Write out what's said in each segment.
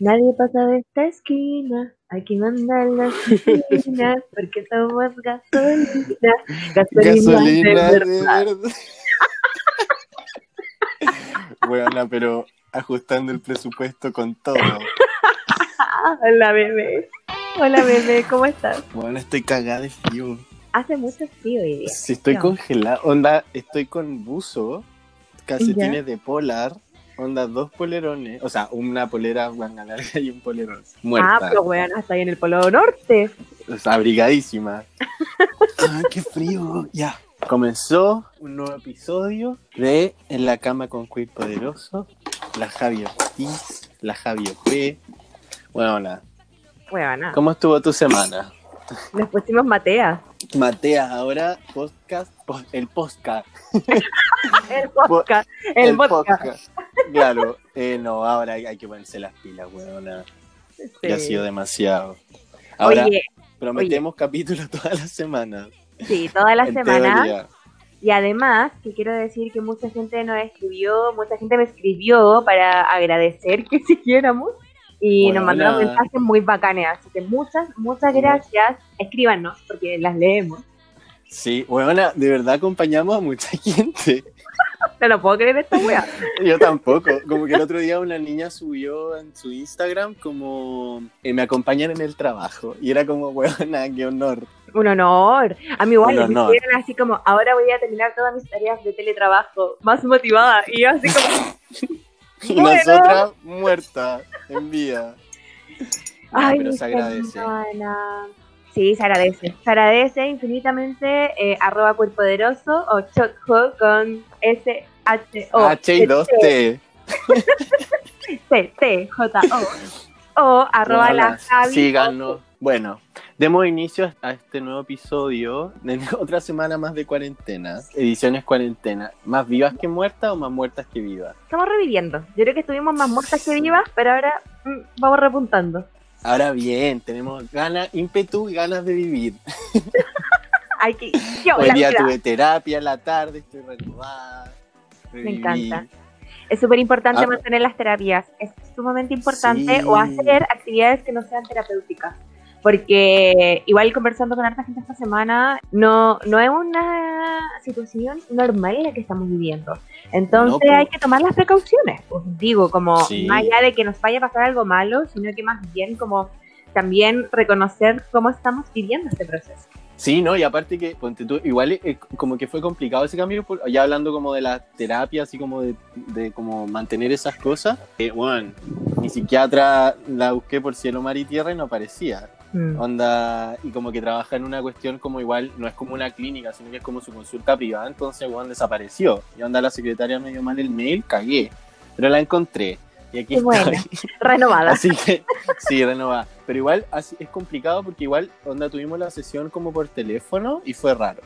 Nadie pasa de esta esquina, hay que mandar la esquina porque somos gasolina. Gasolina, Gasolina de de verdad. verdad. Bueno, pero ajustando el presupuesto con todo. Hola bebé. Hola bebé, ¿cómo estás? Bueno, estoy cagada de frío. Hace mucho frío hoy día. Si estoy No. congelada, onda, estoy con buzo, calcetines de polar, onda, dos polerones, o sea, una polera manga larga y un polerón. Ah, Muerta, pero weón, hasta ahí en el Polo Norte. o sea, abrigadísima. ¡Ah, qué frío! Ya. Comenzó un nuevo episodio de En la cama con Queer Poderoso, la Javi Ortiz, la Javi P. Bueno. Weón, ¿Cómo estuvo tu semana? nos pusimos Matea. Matea, ahora podcast, po- el podcast. El podcast. El, podcast. Claro, eh, no, ahora hay, hay que ponerse las pilas, weona. Ya ha Sí. sido demasiado. Ahora Oye, prometemos capítulos todas las semanas. sí, toda la en semana. teoría. Y además, que quiero decir que mucha gente nos escribió, mucha gente me escribió para agradecer que siguiéramos y nos mandaron mensajes muy bacanes. Así que muchas, muchas gracias. Escríbanos porque las leemos. Sí, weona, de verdad acompañamos a mucha gente. No lo puedo creer esta wea. Yo tampoco. Como que el otro día una niña subió en su Instagram como eh, me acompañan en el trabajo. Y era como, weona, qué honor. Un honor. A mí igual me hicieron así como, ahora voy a terminar todas mis tareas de teletrabajo, más motivada. Y yo así como, nosotras muertas en vida. Ah, ay, pero mi se agradece. semana. Sí, se agradece. Se agradece infinitamente eh, arroba cuerpoderoso o chotjo con S H O H y 2T. T T J O o arroba Bueno, la Javi. Síganos. Bueno, demos inicio a este nuevo episodio de otra semana más de cuarentena. Ediciones cuarentena. ¿Más vivas que muertas o más muertas que vivas? Estamos reviviendo. Yo creo que estuvimos más muertas que vivas, pero ahora mm, vamos repuntando. Ahora bien, tenemos ganas, ímpetu y ganas de vivir. Hay que. Yo, Hoy día tuve terapia en la tarde, estoy renovada. Me encanta. Es súper importante Ah. mantener las terapias. Es sumamente importante Sí. o hacer actividades que no sean terapéuticas. Porque igual conversando con harta gente esta semana, no, no es una situación normal la que estamos viviendo. Entonces No, po. hay que tomar las precauciones. Pues digo, como Sí. más allá de que nos vaya a pasar algo malo, sino que más bien como también reconocer cómo estamos viviendo este proceso. Sí, no, y aparte que, ponte tú, igual eh, como que fue complicado ese cambio, por- ya hablando como de la terapia, así como de, de como mantener esas cosas. Eh, bueno, mi psiquiatra la busqué por cielo, mar y tierra y no aparecía. Mm. Onda, y como que trabaja en una cuestión como igual, no es como una clínica, sino que es como su consulta privada, entonces, bueno, desapareció. Y onda, la secretaria me dio mal el mail, cagué. Pero la encontré. Y aquí buena. estoy. Renovada. Así que, sí, renovada. Pero igual así, es complicado porque igual, onda, tuvimos la sesión como por teléfono y fue raro.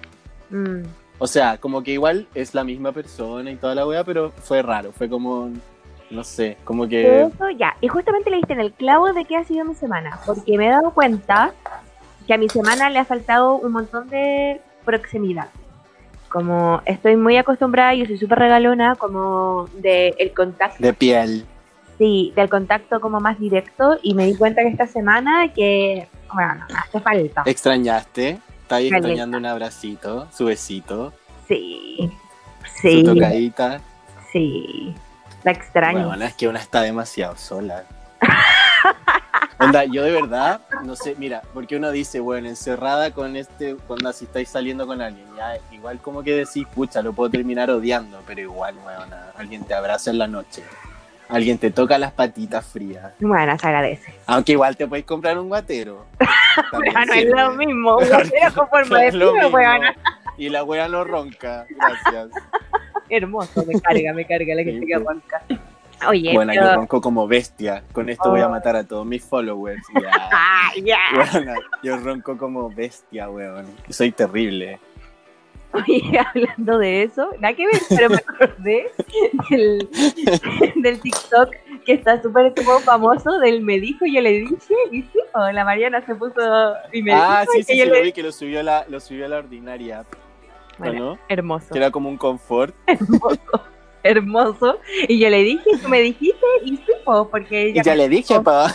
Mm. O sea, como que igual es la misma persona y toda la wea, pero fue raro. Fue como, no sé, como que... Eso ya. Y justamente le diste en el clavo de qué ha sido mi semana. Porque me he dado cuenta que a mi semana le ha faltado un montón de proximidad. Como estoy muy acostumbrada, yo soy súper regalona, como de el contacto, De piel. sí, del contacto como más directo. Y me di cuenta que esta semana que, bueno, me hace falta. ¿Extrañaste? ¿Estás extrañando un abracito, su besito, Sí, su sí, tocadita? sí. La extraño. Bueno, es que una está demasiado sola. Onda, yo de verdad, no sé, mira, porque uno dice, bueno, encerrada con este, cuando si estáis saliendo con alguien, ya, igual como que decís, pucha, lo puedo terminar odiando, pero igual, bueno, alguien te abraza en la noche, alguien te toca las patitas frías, Bueno, se agradece. aunque igual te puedes comprar un guatero. Pero no es lo mismo. Un guatero con forma de frío. Y la wea no ronca, gracias. Hermoso, me carga, me carga la gente Sí, que sí. ronca. Oye, Bueno, yo ronco como bestia, con esto voy a Oh. matar a todos mis followers. Ya. ¡Ah, ya! Weona, yo ronco como bestia, weón. Soy terrible. Oye, hablando de eso, nada que ver, pero me acordé del, del TikTok que está súper como famoso del me dijo, yo le dije, y sí, o la Mariana se puso y me ah, dijo, sí, y sí, yo sí, le lo vi que lo subió la, lo subió a la ordinaria, Bueno, ¿no? hermoso, Que era como un confort. hermoso, hermoso. Y yo le dije, tú me dijiste, y supo, porque Y ya le dije, pa.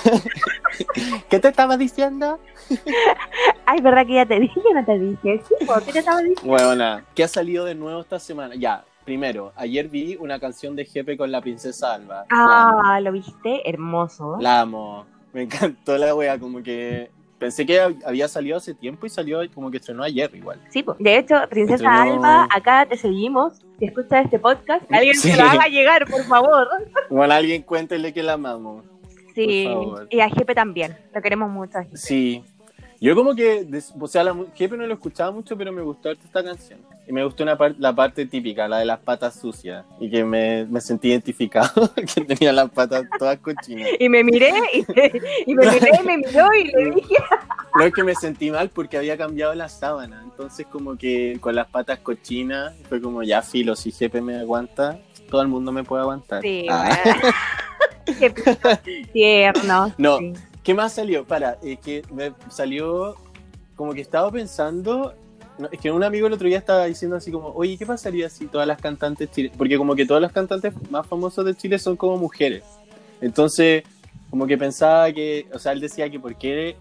¿Qué te estaba diciendo? Ay, ¿verdad que ya te dije? Yo no te dije. Sí, po, ¿qué te estaba diciendo? Bueno, ¿qué ha salido de nuevo esta semana? Ya, primero, ayer vi una canción de Jepe con la princesa Alba. Ah, ¿lo viste? Hermoso. La amo. Me encantó la wea, como que pensé que había salido hace tiempo y salió como que estrenó ayer igual. Sí, po. de hecho, Princesa Estrenó- Alba, acá te seguimos. Si escuchas este podcast, alguien Sí. se lo haga llegar, por favor. Bueno, alguien cuéntele que la amamos. Sí, y a Jepe también. Lo queremos mucho. a Jepe. Sí. Yo como que, o sea, la Jefe no lo escuchaba mucho, pero me gustó esta canción. Y me gustó una par- la parte típica, la de las patas sucias. Y que me, me sentí identificado, que tenía las patas todas cochinas. Y me miré, y, y me miré, y me miró, y le dije, No es que me sentí mal porque había cambiado la sábana. Entonces como que con las patas cochinas fue como ya filo, si Jefe me aguanta, todo el mundo me puede aguantar. sí, Ah. Qué tierno. No. sí. ¿Qué más salió? Para, es que me salió como que estaba pensando. no, es que un amigo el otro día estaba diciendo así como, oye, ¿qué pasaría si todas las cantantes chilenas, porque como que todas las cantantes más famosas de Chile son como mujeres. Entonces, como que pensaba que, o sea, él decía que por qué,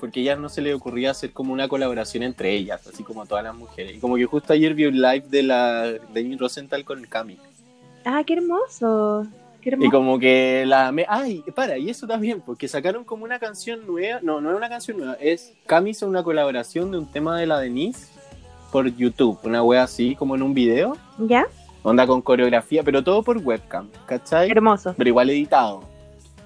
porque a ellas no se le ocurría hacer como una colaboración entre ellas, así como todas las mujeres. Y como que justo ayer vi un live de la de Rosenthal con Cami. Ah, qué hermoso. Y como que la me ay, para, y eso también, porque sacaron como una canción nueva, no, no es una canción nueva, es Cami hizo una colaboración de un tema de la Denise por YouTube, una wea así, como en un video, ¿Ya? onda con coreografía, pero todo por webcam, ¿cachai? Hermoso. Pero igual editado.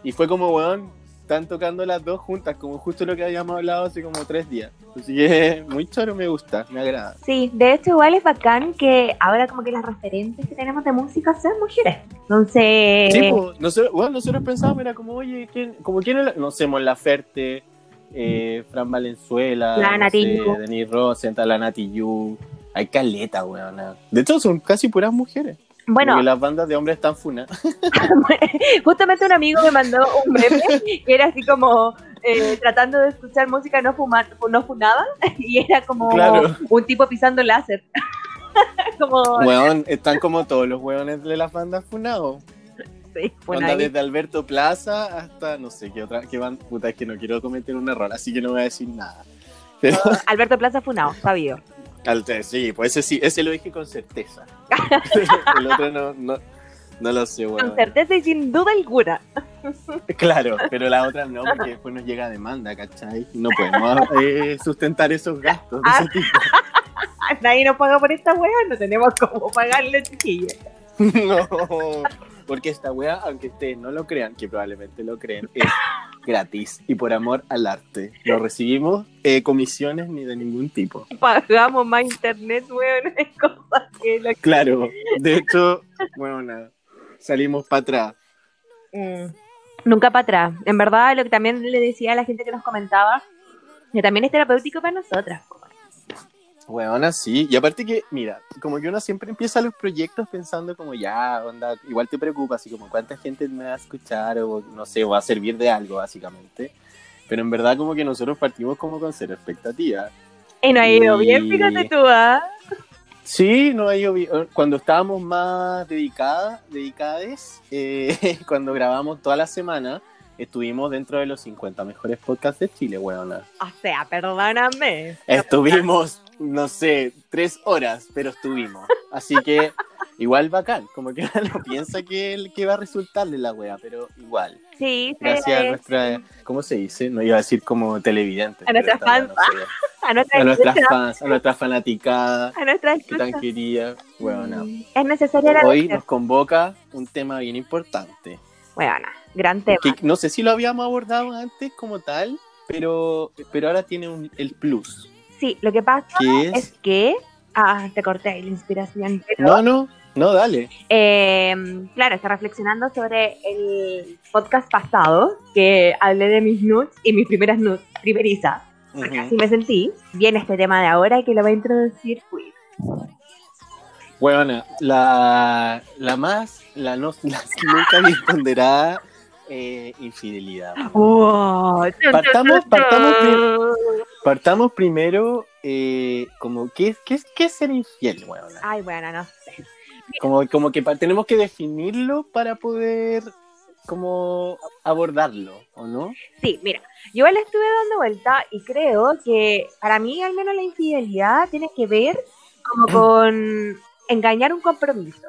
Y fue como, weón, están tocando las dos juntas, como justo lo que habíamos hablado hace como tres días. Así que muy choro, me gusta, me agrada. Sí, de hecho igual es bacán que ahora como que las referentes que tenemos de música sean mujeres. Entonces, Sí, pues, nosotros, bueno, nosotros pensábamos, era como, oye, ¿quién, como quién la- no sé, Mon Laferte, eh, Fran Valenzuela, La no sé. Denis Rosenthal, la Nati Yu. Hay caleta, weón. De hecho, son casi puras mujeres. Bueno, Porque las bandas de hombres están funas. justamente un amigo me mandó un meme que era así como eh, tratando de escuchar música no, fuma, no funada y era como Claro. un tipo pisando láser. como Weón, están como todos los weones de las bandas funados. sí, Onda desde Alberto Plaza hasta no sé qué otra, qué banda. Puta, es que no quiero cometer un error, así que no voy a decir nada. Pero, Alberto Plaza Funado, sabido. sí, pues ese sí, ese lo dije con certeza. El otro no, no, no lo sé, weón. Con certeza y sin duda alguna. Claro, pero la otra no, porque después nos llega demanda, ¿cachai? No podemos eh, sustentar esos gastos de Ah. ese tipo. Nadie nos paga por esta wea, no tenemos cómo pagarle, chiquillos. No, porque esta wea, aunque ustedes no lo crean, que probablemente lo creen, es gratis y por amor al arte. No recibimos eh, comisiones ni de ningún tipo. Pagamos más internet, weón, es cosas que lo Claro, de hecho, bueno, nada, salimos para atrás. Mm. Nunca para atrás. En verdad, lo que también le decía a la gente que nos comentaba, que también es terapéutico para nosotras. Bueno, sí, y aparte que, mira, como que uno siempre empieza los proyectos pensando como ya, onda, igual te preocupa, así como cuánta gente me va a escuchar o no sé, o va a servir de algo, básicamente. Pero en verdad como que nosotros partimos como con cero expectativas. Y no ha ido Y- bien, fíjate tú, ¿ah? Sí, no hay obvi- cuando estábamos más dedicadas, dedicades, eh, cuando grabamos toda la semana, estuvimos dentro de los 50 mejores podcasts de Chile, weona. O sea, perdóname. Estuvimos, no sé, tres horas, pero estuvimos. Así que igual bacán, como que uno no piensa que, que va a resultarle la wea, pero igual. Sí, Gracias a nuestra, ¿cómo se dice? No iba a decir como televidente. A nuestras fans. a nuestra A nuestras fans, a nuestras fanaticadas, a nuestra que tan querida. Bueno, Es necesaria la Hoy nos convoca un tema bien importante. Bueno, gran tema. Que no sé si lo habíamos abordado antes como tal, pero, pero ahora tiene un- el plus, Sí, lo que pasa es es... que. Ah, te corté ahí la inspiración. pero- No, no, no, dale. Eh, claro, está reflexionando sobre el podcast pasado, que hablé de mis nudes y mis primeras nudes primerizas, porque Ujú. así me sentí. Viene este tema de ahora que lo va a introducir Queen. Bueno, la, la más, la, no, la nunca bien ponderada eh, infidelidad. Wow. Partamos- partamos Partamos primero, eh, como, ¿qué, qué, es- qué es ser infiel? Ay, bueno, no sé. Como, como que tenemos que definirlo para poder como abordarlo, ¿o no? Sí, mira, yo igual estuve dando vuelta y creo que para mí al menos la infidelidad tiene que ver como con engañar un compromiso.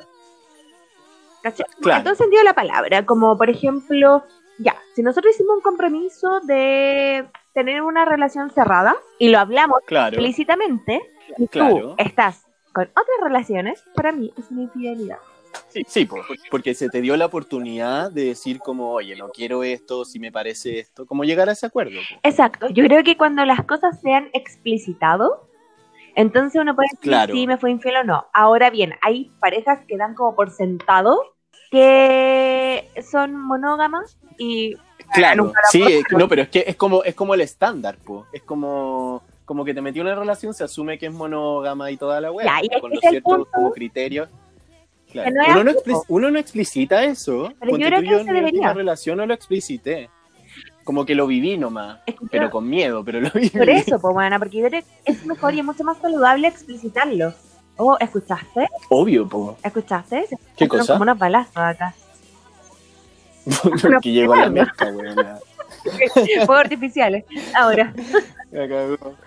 ¿Cachai? Claro. En todo sentido de la palabra, como por ejemplo, ya, si nosotros hicimos un compromiso de tener una relación cerrada y lo hablamos Claro. explícitamente y Claro. tú estás con otras relaciones, para mí es una infidelidad. Sí, sí, po, porque se te dio la oportunidad de decir como, oye, no quiero esto, si me parece esto, como llegar a ese acuerdo. Exacto, yo creo que cuando las cosas se han explicitado, entonces uno puede decir Claro. si me fue infiel o no. Ahora bien, hay parejas que dan como por sentado que son monógamas y Claro, sí, puedo eh, no, pero es que es como, es como el estándar, po. es como, como que te metió en una relación, se asume que es monógama y toda la weá, Ya, y es con los es ciertos como criterios. Claro. No es uno, no uno no explicita eso. Pero yo creo que yo se debería. última relación no lo explicité. Como que lo viví nomás, es pero con miedo, pero lo viví. por eso, pues bueno, porque yo creo que es mejor y es mucho más saludable explicitarlo. Oh, ¿escuchaste? Obvio, po. ¿Escuchaste? Se ¿Qué cosa? Como unos balazos acá. Que llegó la mezcla, weón. Fuegos artificiales. Ahora.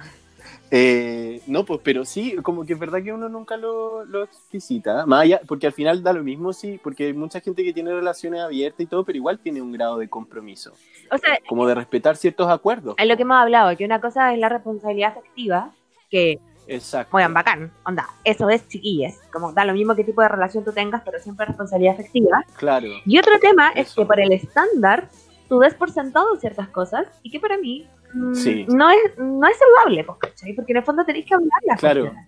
Eh, no, pues, pero sí, como que es verdad que uno nunca lo, lo explicita. Más allá, porque al final da lo mismo, sí, porque hay mucha gente que tiene relaciones abiertas y todo, pero igual tiene un grado de compromiso. O sea, Como de respetar ciertos acuerdos. es lo que hemos hablado, que una cosa es la responsabilidad afectiva, que Exacto. Muy bacán, onda, eso es chiquillas, como da lo mismo qué tipo de relación tú tengas, pero siempre responsabilidad afectiva. Claro. Y otro tema es que por el estándar tú des por sentado ciertas cosas y que para mí mm, Sí. no, es, no es saludable, pues, ¿cachai? Porque en el fondo tenéis que hablar las Claro. cosas.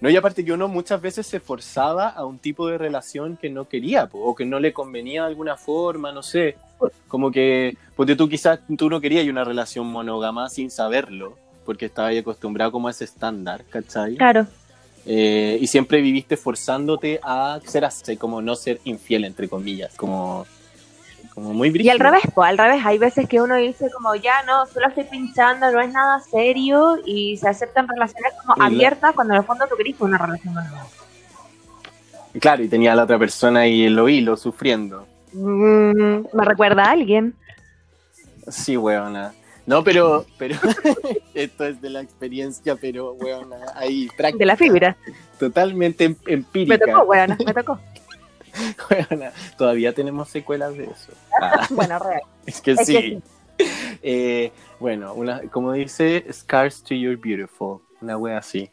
No, y aparte que uno muchas veces se forzaba a un tipo de relación que no quería, po, o que no le convenía de alguna forma, no sé. Como que, porque tú quizás tú no querías una relación monógama sin saberlo, porque estabas acostumbrado como a ese estándar, ¿cachai? Claro, Eh, y siempre viviste forzándote a ser así, como no ser infiel, entre comillas, como, como muy y brígido. al revés, pues al revés, hay veces que uno dice como ya no, solo estoy pinchando, no es nada serio y se aceptan relaciones como Y abiertas cuando en el fondo tú querís una relación monógama. Claro, y tenía a la otra persona en lo hilo, sufriendo. Mm, me recuerda a alguien. Sí, weona. No, pero, pero esto es de la experiencia, pero weona, ahí práctica, De la fibra. totalmente em- Me empírica. tocó, weona, me tocó. Weona, Todavía tenemos secuelas de eso. Ah, Bueno, real. es que Es que sí. Eh, bueno, una, como dice, Scars to Your Beautiful, una wea así.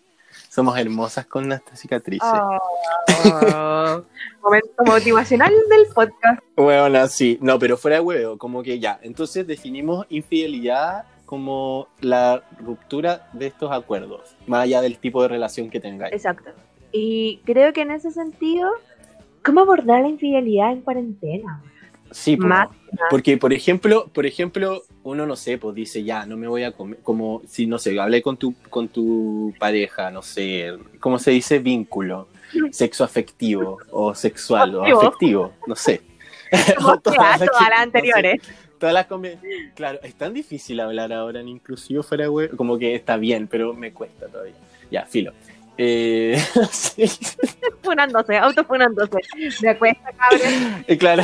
Somos hermosas con nuestras cicatrices. Oh. Momento motivacional del podcast. Bueno, sí, no, pero fuera de huevo, como que ya. Entonces definimos infidelidad como la ruptura de estos acuerdos, más allá del tipo de relación que tengáis. Exacto. Y creo que en ese sentido, ¿cómo abordar la infidelidad en cuarentena? Sí, po. Más- porque por ejemplo, por ejemplo, uno no sé, pues dice ya, no me voy a comer, como si no sé, hablé con tu con tu pareja, no sé, ¿cómo se dice? Vínculo, sexo afectivo o sexual o Afectivo. no sé. O todas las que- todas las no sé. anteriores. Todas las Claro, es tan difícil hablar ahora en inclusivo fuera huevo. Como que está bien, pero me cuesta todavía. Ya, filo. Eh, sí, Funándose, autofunándose. Me cuesta, cabrón. eh, claro.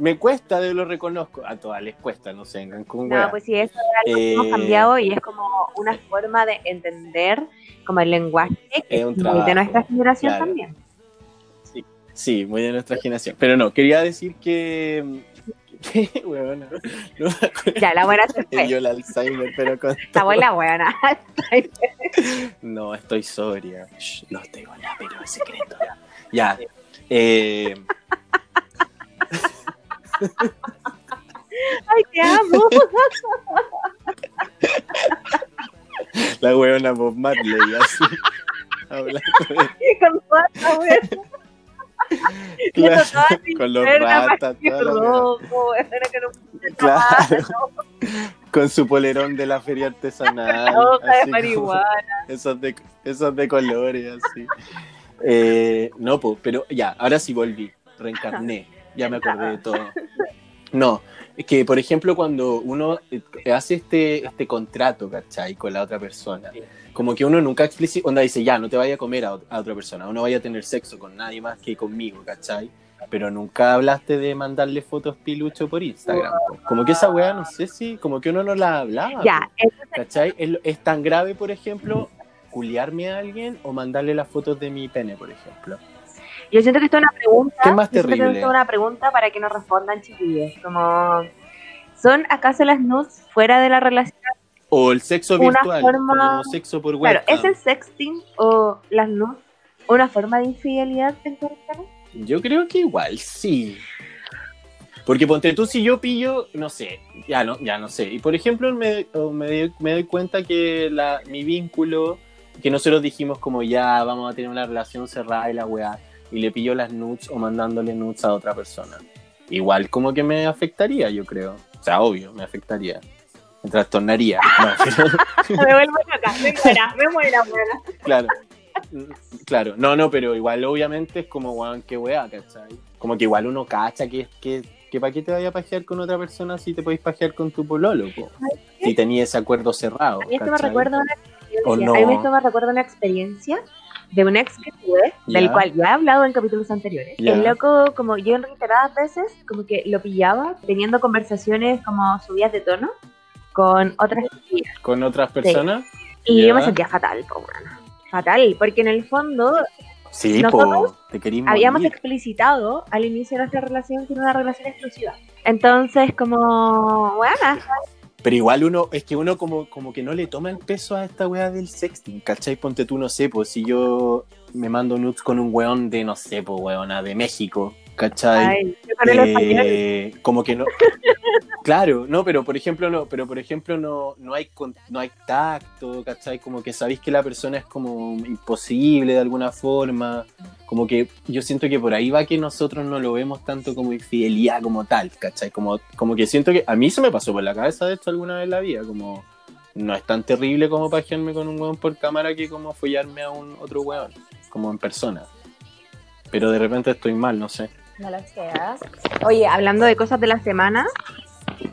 Me cuesta, de lo reconozco. A todas les cuesta, no sé, en Cancún, No, wea. pues sí, eso es algo que hemos Eh, cambiado y es como una forma de entender como el lenguaje que Es un muy trabajo, de nuestra generación claro. también. Sí, muy de nuestra generación. Pero no, quería decir que. no. Ya, la buena se fue. el Alzheimer, pero con. La buena buena. No, estoy sobria. Shh, no tengo nada, pero es secreto. Ya. Eh, Ay, te amo. la huevona Bob Marley, así. Hablando de. Con toda Claro, esa con los ratas, la weona, Claro. Con su polerón de la feria artesanal. La de marihuana. Esos de, esos de colores, así. Eh, no, po, pero ya, ahora sí volví. Reencarné. Ya me acordé de todo. No, que, por ejemplo, cuando uno eh, hace este, este contrato, ¿cachai? Con la otra persona, como que uno nunca explícita, onda dice, ya, no te vaya a comer a, a otra persona, o no vaya a tener sexo con nadie más que conmigo, ¿cachai? Pero nunca hablaste de mandarle fotos pilucho por Instagram. Como que esa weá, no sé si, como que uno no la hablaba. Ya, ¿Cachai? Es, es tan grave, por ejemplo, culiarme a alguien o mandarle las fotos de mi pene, por ejemplo. Yo siento que esto es una pregunta. ¿Qué más yo siento que terrible? esto es una pregunta para que nos respondan, chiquillos. Como, ¿son acaso las nudes fuera de la relación? O el sexo Una virtual, forma- como sexo por Claro, webcam. ¿es el sexting o las nudes una forma de infidelidad en? Yo creo que igual sí. Porque ponte tú, si yo pillo, no sé, ya no, ya no sé. Y por ejemplo, me, o me, doy- me doy cuenta que la, mi vínculo, que nosotros dijimos como ya vamos a tener una relación cerrada y la weá, y le pillo las nudes o mandándole nudes a otra persona. Igual como que me afectaría, yo creo. O sea, obvio, me afectaría. Me trastornaría. Me vuelvo loca, me muera, me muera, muera. claro. Claro, no, no, pero igual obviamente es como, weón, qué weá, ¿cachai? Como que igual uno cacha que, que, que para qué te vaya a pajear con otra persona si te podéis pajear con tu pololo, po. Si tenía ese acuerdo cerrado. A mí esto me recuerda una experiencia. ¿O no? A mí esto me recuerda una experiencia de un ex que tuve, del Ya. cual ya he hablado en capítulos anteriores. Ya. El loco, como yo en reiteradas veces, como que lo pillaba teniendo conversaciones como subidas de tono con otras. ¿Con otras personas? Y Ya. yo me sentía fatal, po, bueno. Fatal, porque en el fondo Sí, Nosotros po. Te habíamos morir. explicitado al inicio de nuestra relación que era una relación exclusiva. Entonces, como, bueno, Pero igual uno, es que uno como, como que no le toma el peso a esta weá del sexting, ¿cachai? Ponte tú, no sé, pues si yo me mando nudes con un weón de, no sé, pues weona, de México, ¿cachai? ay. Eh, como que no claro no pero por ejemplo no pero por ejemplo no no hay no hay tacto ¿cachai? como que sabéis que la persona es como imposible de alguna forma como que yo siento que por ahí va que nosotros no lo vemos tanto como infidelidad como tal ¿cachai? como como que siento que a mí se me pasó por la cabeza de esto alguna vez en la vida como no es tan terrible como pajearme con un weón por cámara que como follarme a un otro weón como en persona pero de repente estoy mal no sé No lo seas. Oye, hablando de cosas de la semana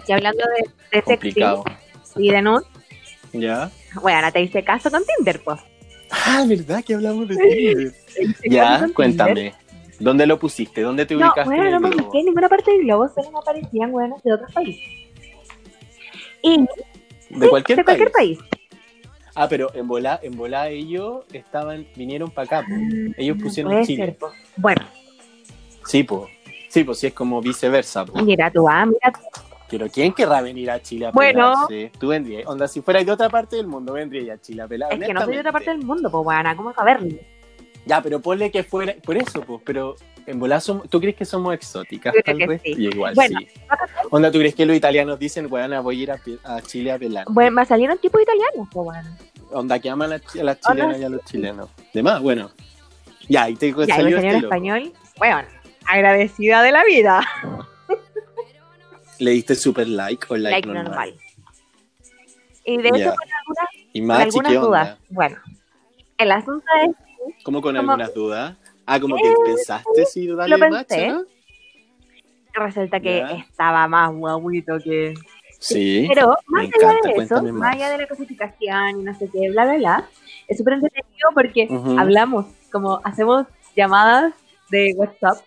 y hablando de, de complicado y de nude, ya bueno, te hice caso con Tinder, pues. Ah, ¿verdad que hablamos de Tinder? ya, cuéntame. ¿Dónde lo pusiste? ¿Dónde te No, ubicaste? bueno, en no me ubiqué en ninguna parte del globo, solo me aparecían buenas de otros países. Y De cualquier, de cualquier país. Ah, pero en volá, en volá ellos estaban, vinieron para acá, po. Ellos pusieron Puede Chile. ser. Bueno, Sí, pues. Sí, pues sí es como viceversa, po. mira tú, ah, mira tú. Pero ¿quién querrá venir a Chile a Bueno. pelarse? Tú vendrías. Onda, si fueras de otra parte del mundo, vendrías a Chile a pelar. Es que no soy de otra parte del mundo, pues, bueno, ¿cómo saberlo? Ya, pero ponle que fuera. Por eso, pues. Pero en somos. ¿Tú crees que somos exóticas, Yo creo tal que vez? sí. Y igual, Bueno, sí. Onda, ¿tú crees que los italianos dicen, weón, voy a ir a, Chile a pelar? Bueno, me salieron tipos italianos, pues, bueno. Onda que aman a, las chilenas y a los chilenos. De más, bueno. Ya, y te Ya, y me salió salió en este loco. español. Bueno, agradecida de la vida. Le diste super like o like, Like normal. normal. Y de eso con algunas, Y con más, algunas ¿qué dudas. Bueno, el asunto es ¿Cómo con Como- algunas dudas? Ah, como que pensaste si darle lo resulta que estaba más guaguito que... Sí. Pero más me allá encanta, de eso, más más. allá de la cosificación y no sé qué, bla, bla, bla, es súper entretenido porque hablamos, como hacemos llamadas de WhatsApp,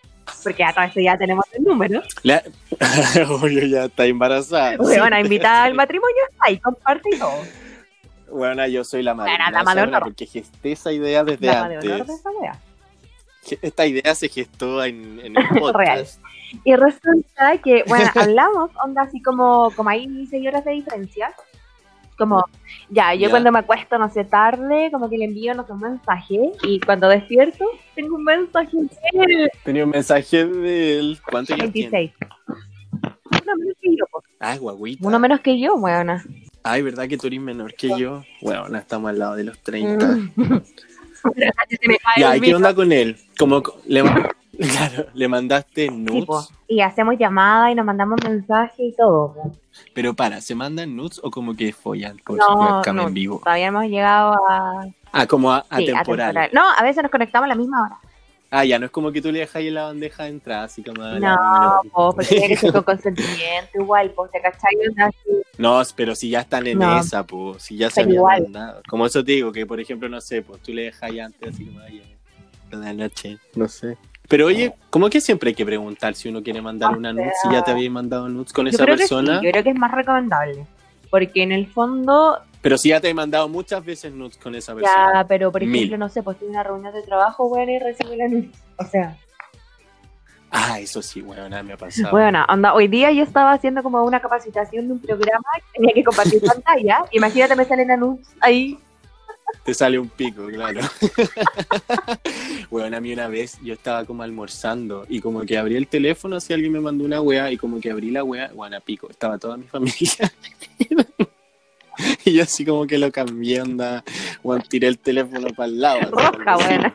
porque a todo esto ya tenemos el número. La... Ya está embarazada. Bueno, invitada al matrimonio está ahí, comparte y todo. Bueno, yo soy la madre. Bueno, honor. Porque gesté esa idea desde de antes. de esa wea. Esta idea se gestó en, en el podcast. Real. Y resulta que, bueno, hablamos, onda así como, como hay seis horas de diferencia. Como, ya, yo Ya. cuando me acuesto, no sé, tarde, como que le envío, no sé, un mensaje. Y cuando despierto, tengo un mensaje de él. Tenía un mensaje del. ¿Cuánto ya tiene? 26. Uno menos que yo, po. Ah, guaguita. Uno menos que yo, weona. Ay, ¿verdad que tú eres menor que yo? No estamos al lado de los 30. Mm. Ya, el ¿y qué onda con él? Como le, claro, le mandaste Sí, nudes, po. Y hacemos llamada y nos mandamos mensajes y todo. po. pero para, ¿se mandan nudes o como que follan por No, en vivo? todavía hemos llegado a, Ah, como a, sí, atemporal. atemporal. No, a veces nos conectamos a la misma hora. Ah, ya, no es como que tú le dejas ahí en la bandeja de entrada, así como... a la No, mina. po, porque tiene que ser con consentimiento igual, pues, ¿te cachai? No, pero si ya están en No. esa, pues, si ya se Pero habían igual. mandado. Como eso te digo, que por ejemplo, no sé, pues tú le dejas ahí antes, así como, ay, la noche, no sé. Pero oye, ¿cómo que siempre hay que preguntar si uno quiere mandar O una sea, nude si ya te habías mandado nudes con esa creo que persona? sí, yo creo que es más recomendable. Porque en el fondo, Pero si ya te he mandado muchas veces nudes con esa persona. ya, pero por Mil. ejemplo, no sé, pues en una reunión de trabajo, bueno, y recibo la luz. O sea, Ah, eso sí, bueno, nada me ha pasado. bueno, onda, hoy día yo estaba haciendo como una capacitación de un programa que tenía que compartir pantalla. Imagínate, me salen anuncios ahí. Te sale un pico, claro. bueno, a mí una vez yo estaba como almorzando y como que abrí el teléfono si alguien me mandó una wea y como que abrí la wea, bueno, a pico, estaba toda mi familia. y yo así como que lo cambié, onda, bueno, tiré el teléfono para el lado. así, Roja, así. buena.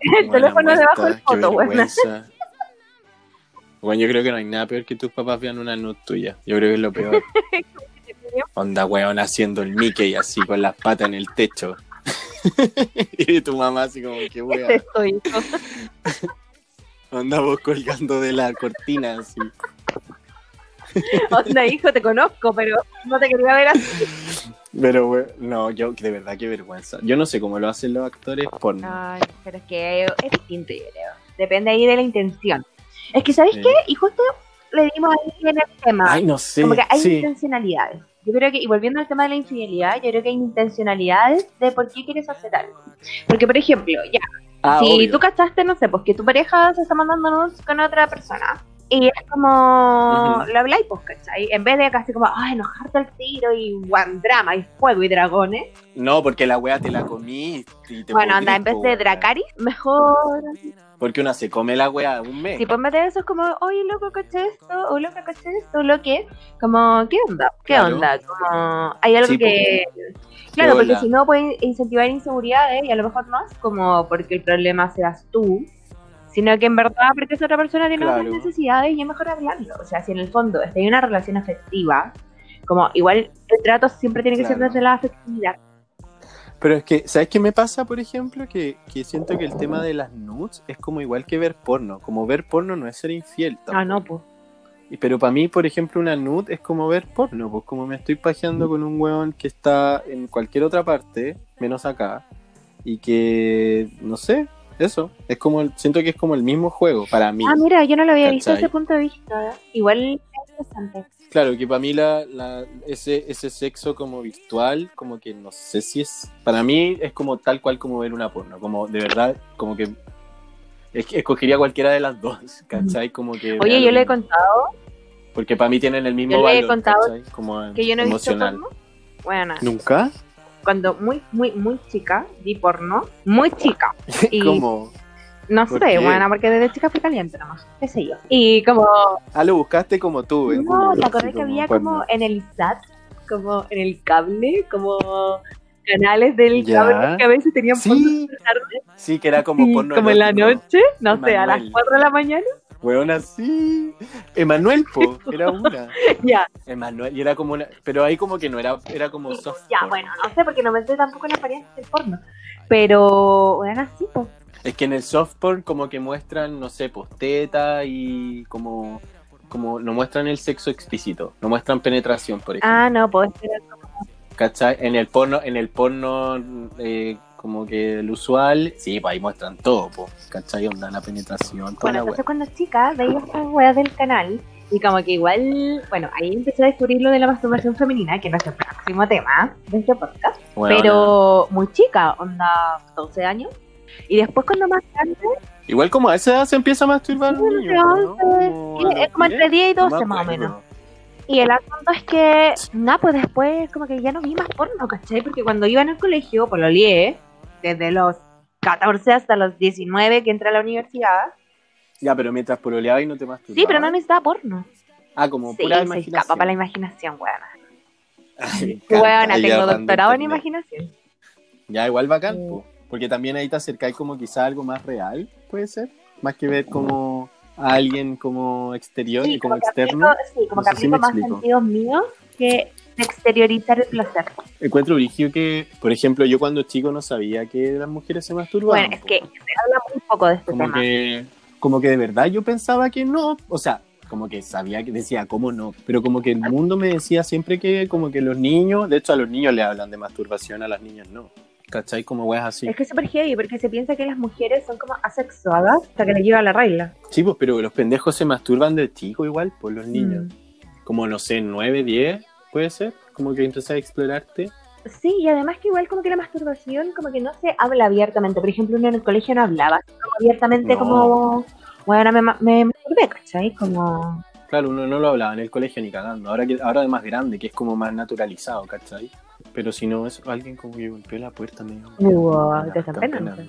El teléfono muerta, debajo del foto, buena. Bueno, yo creo que no hay nada peor que tus papás vean una nude tuya. Yo creo que es lo peor. Onda, weón, haciendo el Mickey así con las patas en el techo. y tu mamá así como que weón. Estoy. Onda vos colgando de la cortina así. Onda, hijo, te conozco, pero no te quería ver así. Pero weón, no, yo de verdad qué vergüenza. Yo no sé cómo lo hacen los actores porno. Ay, pero es que es distinto, yo creo. Depende ahí de la intención. Es que, ¿sabes Sí. qué? Y justo le dimos ahí en el tema. Ay, no sé. como que hay sí. intencionalidades. Yo creo que, y volviendo al tema de la infidelidad, yo creo que hay intencionalidades de por qué quieres hacer algo. Porque, por ejemplo, ya, Ah, si obvio. tú cachaste, no sé, pues que tu pareja se está mandando con otra persona. Y es como, Ujú. lo habláis, pues, ¿cachai? En vez de casi como, ay, enojarte al tiro y one drama y fuego y dragones. No, porque la wea te la comí y te bueno, anda, en vez de. Dracaris, mejor Porque una se come la wea un mes. Si pues meter eso es como, oye, loco, caché esto, o loco, caché esto, lo que, como, ¿qué onda? ¿Qué Claro. onda? Como, hay algo Sí, que... Claro, Qué porque si no puede incentivar inseguridades y a lo mejor no es como porque el problema seas tú, sino que en verdad porque esa otra persona tiene Claro. otras necesidades y es mejor hablarlo. O sea, si en el fondo en una relación afectiva, como igual el trato siempre tiene que ser Claro. desde la afectividad. Pero es que, ¿sabes qué me pasa, por ejemplo? Que, que siento que el tema de las nudes es como igual que ver porno. Como ver porno no es ser infiel. Ah, no, pues. Y- Pero para mí, por ejemplo, una nude es como ver porno. Pues como me estoy pajeando con un weón que está en cualquier otra parte, menos acá. Y que, no sé, eso. Es como, el- siento que es como el mismo juego para mí. Ah, mira, yo no lo había visto desde ese punto de vista. Igual es interesante. Claro, que para mí la, la- ese, ese sexo como virtual, como que no sé si es... Para mí es como tal cual como ver una porno, como de verdad, como que es- escogería cualquiera de las dos, ¿cachai? Como que... Oye, yo le he contado Porque para mí tienen el mismo Yo le he contado ¿cachai? Como que yo no he visto emocional. porno. Bueno, ¿Nunca? cuando muy, muy, muy chica vi porno, muy chica. Y- ¿Cómo? No ¿Por sé, qué? bueno, porque desde chica fui caliente nomás, qué sé yo. Y como, Ah, lo buscaste como tú. en no, ¿te acordás que había porno. como en el SAT, como en el cable, como canales del Ya. cable que a veces tenían Sí. porno por la tarde? Sí, que era como Sí, porno como en la noche, no sé, a las Emanuel. 4 de la mañana. Weón, así. Emanuel, po, era una. Ya, Emanuel, y era como una. Pero ahí como que no era, era como soft. ya, bueno, no sé, porque no me sé tampoco en la apariencia del porno. Pero, bueno, así, pues. Es que en el soft porn como que muestran, no sé, pues teta y como. Como no muestran el sexo explícito, no muestran penetración, por ejemplo. Ah, no, esperar. ¿Cachai? En el porno, en el porno eh, como que el usual, sí, pues ahí muestran todo, pues, ¿cachai? Onda la penetración, toda Bueno, la entonces wea. cuando chica veía estas weas del canal y como que igual, bueno, ahí empecé a descubrir lo de la masturbación femenina, que es nuestro próximo tema de este podcast, pero muy chica, onda 12 años. Y después cuando más grande, Igual como a esa edad se empieza a masturbar niño, a es como entre 10 y no me 12 más o menos. Y el asunto es que, nada, pues después como que ya no vi más porno, ¿cachai? Porque cuando iba en el colegio, por lo lié, desde los 14 hasta los 19 que entré a la universidad, Ya, pero mientras pololeaba y no te masturbabas. sí, pero no necesitaba porno. Ah, como Sí, pura se imaginación. escapa para la imaginación, weona. Ay, me encanta, Weona, tengo doctorado en imaginación. Ya, igual bacán, Sí. po. Porque también ahí te acercáis como quizá algo más real, puede ser, más que ver como a alguien como exterior y como que externo. aplico, sí, como No que si aplico me más explico. sentidos míos que exteriorizar el placer. Encuentro brígido que, por ejemplo, yo cuando chico no sabía que las mujeres se masturbaban. Bueno, es que se habla muy poco de este como tema. que, como que de verdad yo pensaba que no, o sea, como que sabía que decía, ¿cómo no? Pero como que el mundo me decía siempre que como que los niños, de hecho a los niños le hablan de masturbación, a las niñas no. ¿Cachai? Como weas así. Es que es súper heavy porque se piensa que las mujeres son como asexuadas hasta que les llega la regla. Sí, pues, pero los pendejos se masturban de chico igual, por los niños. Mm. Como, no sé, 9, 10, puede ser. Como que empezás a explorarte. Sí, y además que igual como que la masturbación como que no se habla abiertamente. Por ejemplo, uno en el colegio no hablaba como abiertamente No. como, bueno, me, me masturbé, ¿cachai? Como... Claro, uno no lo hablaba en el colegio ni cagando. Ahora, que, ahora de más grande, que es como más naturalizado, ¿cachai? Pero si no, es alguien como que golpeó la puerta medio. Wow, Me te están penando.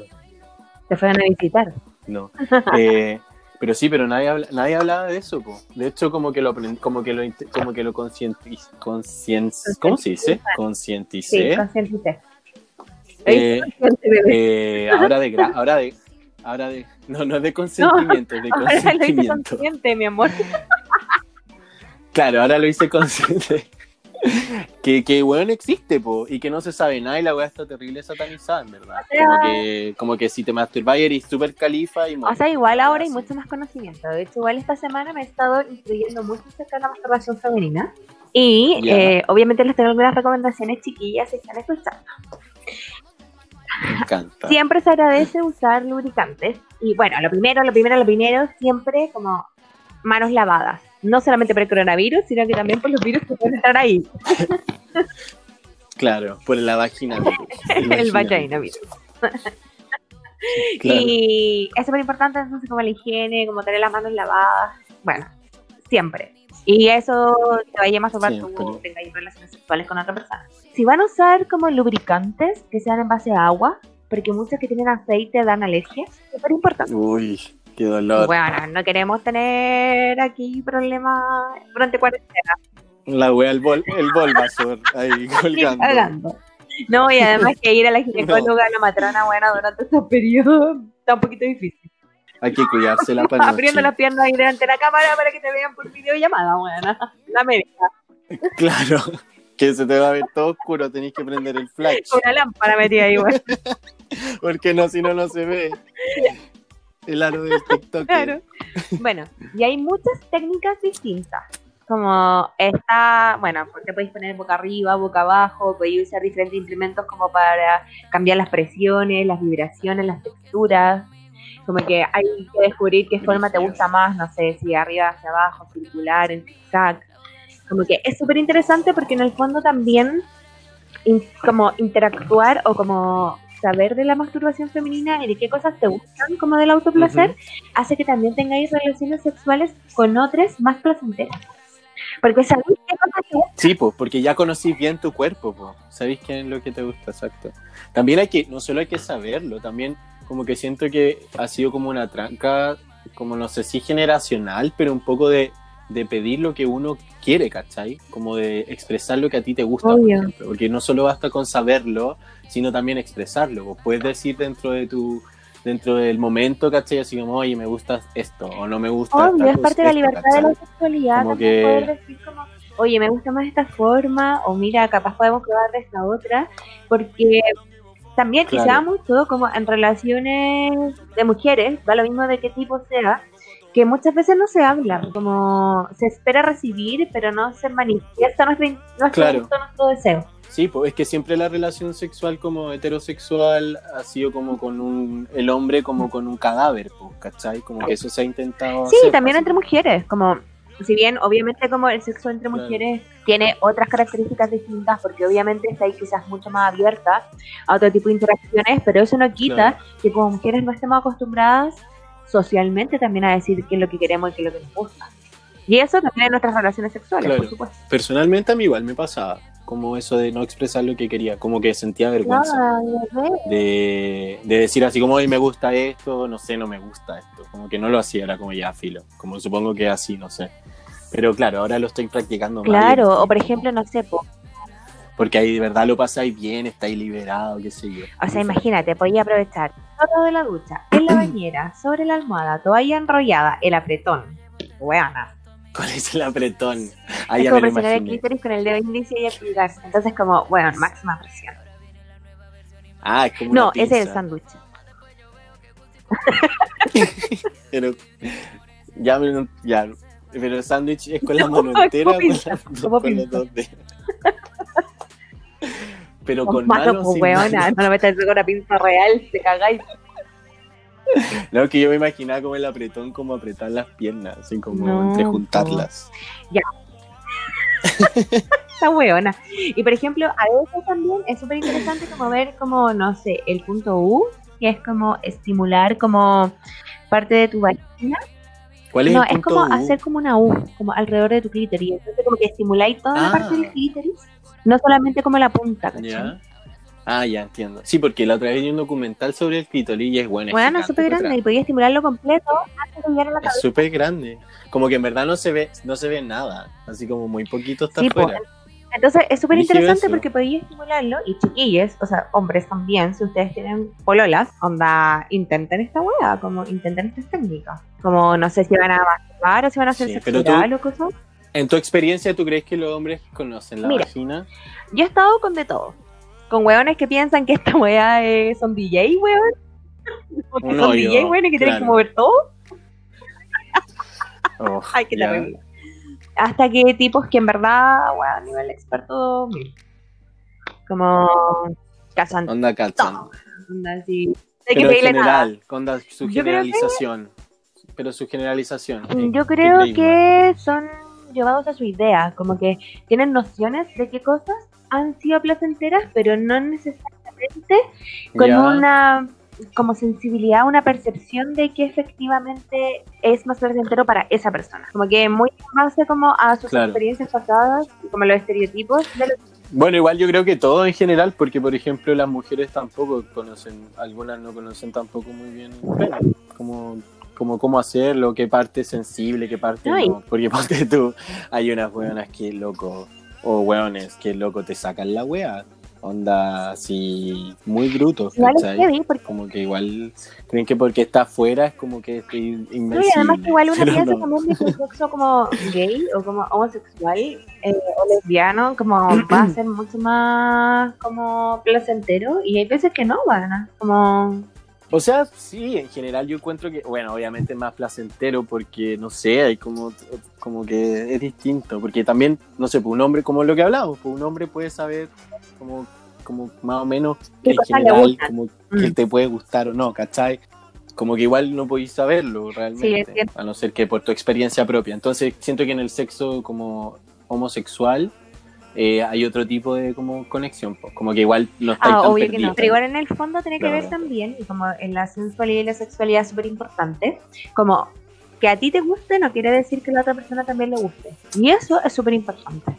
Te fueron a visitar. No. Eh, pero sí, pero nadie, habla- nadie hablaba de eso, po. De hecho, como que lo como que lo como que lo concientiz, concien- ¿cómo se dice? Sí, Concienticé. Eh, eh, ahora de ahora de ahora de no, no es de consentimiento, es de Ahora lo hice consentimiento. consciente, mi amor. Claro, ahora lo hice consciente. que, que weón existe, po, y que no se sabe nada y la weá está terrible satanizada, en verdad. O sea- Como que, como que si te masturbas eres súper califa y O sea, igual ahora hay mucho más conocimiento. De hecho, igual esta semana me he estado instruyendo mucho acerca de la masturbación femenina. Y eh, obviamente les tengo algunas recomendaciones chiquillas si están escuchando. Me encanta. Siempre se agradece usar lubricantes. Y bueno, lo primero, lo primero, lo primero, siempre como manos lavadas. No solamente por el coronavirus, sino que también por los virus que pueden estar ahí. Claro, por la vagina. el vagina virus. Claro. Y es súper importante entonces como la higiene, como tener las manos lavadas. Bueno, siempre. Y eso te vaya a masturbar tú Siempre. o tengáis relaciones sexuales con otra persona. Si van a usar como lubricantes que sean en base a agua, porque muchos que tienen aceite dan alergia, es súper importante. Uy, qué dolor. Bueno, no queremos tener aquí problemas durante cuarentena. La wea, el bol, el Bulbasaur ahí colgando. No, y además que ir a la ginecóloga, a la matrona, bueno, durante este periodo está un poquito difícil. Hay que cuidársela para Abriendo las piernas ahí delante de la cámara para que te vean por videollamada, bueno. La médica. Claro, que se te va a ver todo oscuro, tenéis que prender el flash. Una lámpara metida ahí, bueno. Porque no, si no, no se ve. El aro del TikTok. Claro. Bueno, y hay muchas técnicas distintas. Como está, bueno, te podéis poner boca arriba, boca abajo, podéis usar diferentes implementos como para cambiar las presiones, las vibraciones, las texturas. Como que hay que descubrir qué forma te gusta más, no sé, si arriba hacia abajo, circular, en zigzag. Como que es súper interesante porque en el fondo también como interactuar o como saber de la masturbación femenina y de qué cosas te gustan como del autoplacer hace que también tengáis relaciones sexuales con otras más placenteras. Porque sabéis qué cosas te gustan. Sí, porque ya conocís bien tu cuerpo, pues. Sabéis qué es lo que te gusta, exacto. También hay que, no solo hay que saberlo, también como que siento que ha sido como una tranca, como no sé si generacional, pero un poco de, de pedir lo que uno quiere, ¿cachai? Como de expresar lo que a ti te gusta, por ejemplo. Porque no solo basta con saberlo, sino también expresarlo. Vos puedes decir dentro de tu dentro del momento, ¿cachai? Así como, oye, me gusta esto, o no me gusta Obvio, esta es parte de la libertad de la sexualidad Como que- poder decir como, oye, me gusta más esta forma, o mira, capaz podemos probar de esta otra, porque también, Claro. da mucho como en relaciones de mujeres, da lo mismo de qué tipo sea, que muchas veces no se habla, como se espera recibir, pero no se manifiesta nuestro, nuestro Claro. gusto, nuestro deseo. Sí, pues es que siempre la relación sexual como heterosexual ha sido como con un, el hombre como con un cadáver, pues, ¿cachai? Como que eso se ha intentado Sí, hacer, también así. entre mujeres, como si bien obviamente como el sexo entre Claro. mujeres tiene otras características distintas, porque obviamente está ahí quizás mucho más abierta a otro tipo de interacciones, pero eso no quita Claro. que como mujeres no estemos acostumbradas socialmente también a decir qué es lo que queremos y qué es lo que nos gusta. Y eso también en nuestras relaciones sexuales, Claro. por supuesto. Personalmente a mí igual me pasaba, como eso de no expresar lo que quería, como que sentía vergüenza. Bebé. De, de decir así como, hoy me gusta esto, no sé, no me gusta esto. Como que no lo hacía, era como ya filo. Como supongo que así, no sé. Pero claro, ahora lo estoy practicando más. y Claro, o por ejemplo, no sé, po, Porque ahí de verdad lo pasáis bien, estáis liberado, qué sé yo. o sea, imagínate, podía aprovechar todo de la ducha, la bañera, sobre la almohada, toalla enrollada, el apretón. Buena. ¿Cuál es el apretón? Ah, es como presionar el clítoris con el dedo índice y aplicarse. Entonces, como, bueno, máxima presión. Ah, es como No, una ese es el sándwich. Pero ya, ya, pero el sándwich es con la No, mano entera o con, la- con los dos dedos. Pero Con con mano, mano, pues, weona. No lo metas con una pinza real, te cagáis. No, que yo me imaginaba como el apretón, como apretar las piernas, así como No, entrejuntarlas. Esta weona. Y por ejemplo, a veces también es súper interesante como ver como, no sé, el punto U, que es como estimular como parte de tu vagina. ¿Cuál es No, el es como U? hacer como una U, como alrededor de tu clítoris. Entonces como que estimuláis toda la Ah. parte del clítoris, no solamente como la punta, ¿cachai? ¿Ya? Ah, ya entiendo. Sí, porque la otra vez vi un documental sobre el clítoris y es bueno. Bueno, es súper grande y podía estimularlo completo antes de llegar a la Es cabeza. súper grande. Como que en verdad no se ve, no se ve nada. Así como muy poquito está Sí, afuera. Entonces es súper interesante porque podía estimularlo y chiquillos, o sea, hombres también, si ustedes tienen pololas, onda, intenten esta hueá, como intenten estas técnicas. Como no sé si van a masturbar o si van a hacer Sí, tú- oral o cosas. En tu experiencia, ¿tú crees que los hombres conocen la Mira. vagina? Yo he estado con de todo. Con hueones que piensan que esta hueá es, son DJ, hueón. Porque son DJ, hueón, y que tienen que claro. mover todo. Oh, Ay, qué terrible. Hasta que tipos que en verdad, hueón, a nivel experto. Como cazan Onda calzan. todo. Onda así. Hay que Pero pedirle nada. general, onda, su que- generalización. Pero su generalización. Yo ¿qué creo que son llevados a su idea, como que tienen nociones de qué cosas han sido placenteras, pero no necesariamente con una como sensibilidad, una percepción de que efectivamente es más placentero para esa persona. Como que muy en base como a sus Claro. experiencias pasadas, como los estereotipos de los Bueno, igual yo creo que todo en general, porque por ejemplo las mujeres tampoco conocen, algunas no conocen tampoco muy bien como, como cómo hacerlo, qué parte es sensible, qué parte no. Porque ponte tú, hay unas hueonas que loco, o hueones que loco te sacan la wea, onda así, muy brutos, ¿cachai? porque Como que igual creen que porque está afuera es como que es no, y invencible. además que igual pero piensa no. que el sexo como gay o como homosexual eh, o lesbiano como va a ser mucho más como placentero y hay veces que no van a como O sea, sí, en general yo encuentro que, bueno, obviamente es más placentero porque, no sé, hay como, como que es distinto, porque también, no sé, pues un hombre, como lo que hablamos, pues un hombre puede saber como, como más o menos ¿Qué en general, como Mm. que te puede gustar o no, ¿cachai? Como que igual no podéis saberlo realmente, a no ser que por tu experiencia propia. Entonces siento que en el sexo como homosexual eh, hay otro tipo de como conexión, pues, como que igual no estáis Ah, tan obvio que no. Pero igual en el fondo tiene que ver también, y como en la sensualidad y la sexualidad es súper importante, como que a ti te guste no quiere decir que a la otra persona también le guste. Y eso es súper importante.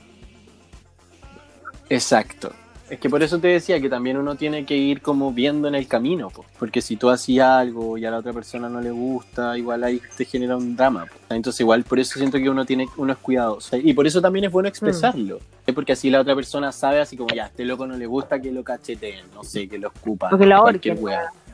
Exacto. Es que por eso te decía que también uno tiene que ir como viendo en el camino, po. porque si tú hacías algo y a la otra persona no le gusta, igual ahí te genera un drama. po. Entonces igual por eso siento que uno tiene uno es cuidadoso. Y por eso también es bueno expresarlo. Es porque así la otra persona sabe así como, ya, a este loco no le gusta que lo cacheteen, no sé, que lo escupa. O que lo cualquier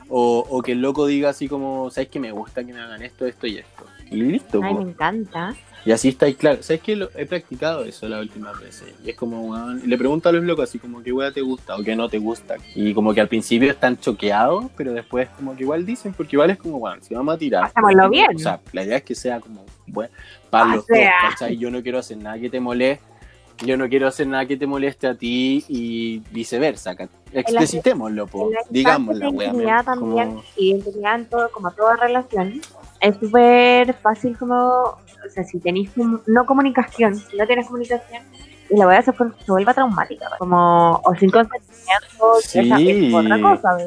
o que el loco diga así como, ¿sabes que me gusta que me hagan esto, esto y esto? Y listo, Ay, po. me encanta. Y así está ahí claro. ¿Sabes qué? Lo- he practicado eso las últimas veces. Y es como, weón, y le pregunto a los locos así como, ¿qué weá te gusta o qué no te gusta? Y como que al principio están choqueados, pero después como que igual dicen, porque igual es como, weón, si vamos a tirar. Como- bien. O sea, la idea es que sea como, bueno, para O los sea. dos, ¿cachai? Yo no quiero hacer nada que te moleste. Yo no quiero hacer nada que te moleste a ti y viceversa. Explicitémoslo, po. En la intimidad también, como- y en todo, como toda relación, es súper fácil como, o sea, si tenéis no comunicación, si no tienes comunicación, y la voy a hacer que se vuelva traumática, como, o sin consentimiento, Sí. es otra cosa.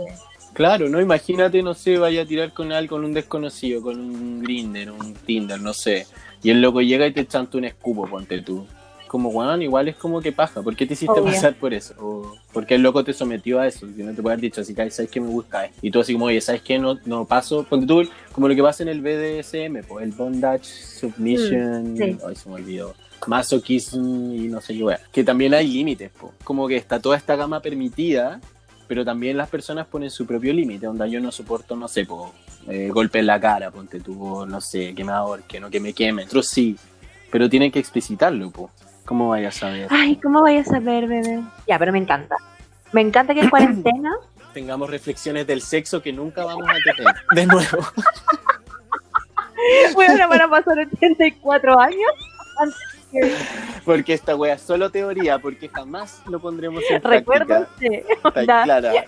Claro, no, imagínate, no sé, vaya a tirar con algo, con un desconocido, con un Grinder, un Tinder, no sé. Y el loco llega y te chanta un escupo, ponte tú. Como, weón, igual es como que paja. ¿Por qué te hiciste Obvio. pasar por eso? O, ¿Por qué el loco te sometió a eso? Si no te puede haber dicho, así que sabes que me gusta esto. Y tú así como, oye, ¿sabes qué? No, no paso. Ponte tú, como lo que pasa en el BDSM, pues, el bondage, submission, Mm, sí. ay, se me olvidó. Masochism y no sé qué, weón. Que también hay límites, po. Como que está toda esta gama permitida, pero también las personas ponen su propio límite, onda yo no soporto, no sé, po, eh, golpe en la cara, ponte tú, no sé, que me ahorquen o que me quemen, otros sí, pero tienen que explicitarlo, po. ¿Cómo vayas a saber? Ay, ¿cómo vayas a ver, bebé? Ya, pero me encanta. Me encanta que en cuarentena Tengamos reflexiones del sexo que nunca vamos a tener. De nuevo. bueno, van a pasar 84 años Porque esta wea es solo teoría, porque jamás lo pondremos en recuerdos práctica. de, Está clara.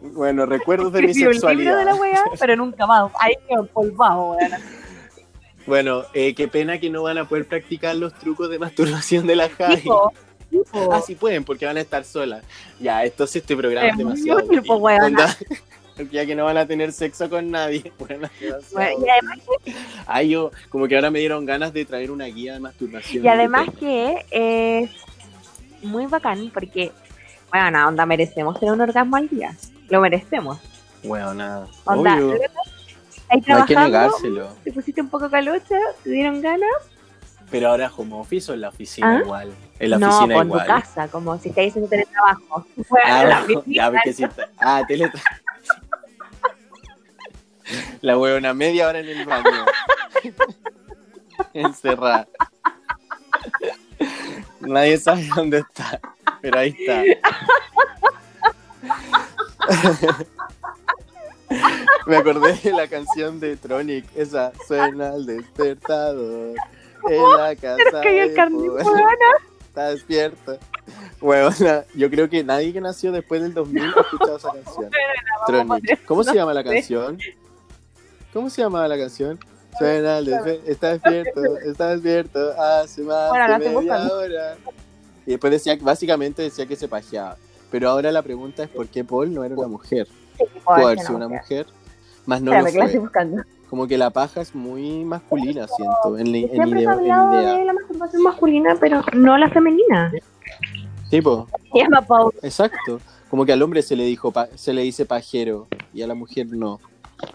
Bueno, recuerdos de mi escribí un libro de la sexualidad. weá, pero nunca más. Ahí quedó empolvado, weón. Bueno, eh, qué pena que no van a poder practicar los trucos de masturbación de la Javi. Tipo, tipo. Ah, sí pueden, porque van a estar solas. Ya, entonces este programa es Es demasiado. útil, pues, ya que no van a tener sexo con nadie. Bueno. Bueno, y además, Ay, yo, como que ahora me dieron ganas de traer una guía de masturbación. y además que es muy bacán porque, bueno, no, onda, merecemos tener un orgasmo al día. Lo merecemos. Bueno, nada. Onda, Obvio. Ahí No hay que negárselo. te pusiste un poco calocha, te dieron ganas. Pero ahora home office o en la oficina ¿Ah? igual. En la no, oficina pues en tu igual. casa, como si estáis haciendo teletrabajo. Ah, la bueno, oficina, ya que sí está. Ah, teletra. La huevona media hora en el baño. Encerrada. Nadie sabe dónde está, pero ahí está. Me acordé de la canción de Tronic, esa suena el despertador en la casa. Está despierto. Huevona, yo creo que nadie que nació después del 2000 ha escuchado esa canción. Tronic. ¿Cómo se llama la canción? ¿Cómo se llamaba la canción? Suena el despe- está despierto, está despierto, hace más de media hora. Y después decía, básicamente decía que se pajeaba. Pero ahora la pregunta es por qué Paul no era una mujer. Pudo haber sido una mujer, más no lo que la estoy fue. buscando. Como que la paja es muy masculina, siento, en, en, Siempre se idea, ha en hablado idea. de la masturbación masculina, pero no la femenina. Tipo, Se Paul. exacto. Como que al hombre se le dijo pa- se le dice pajero y a la mujer no.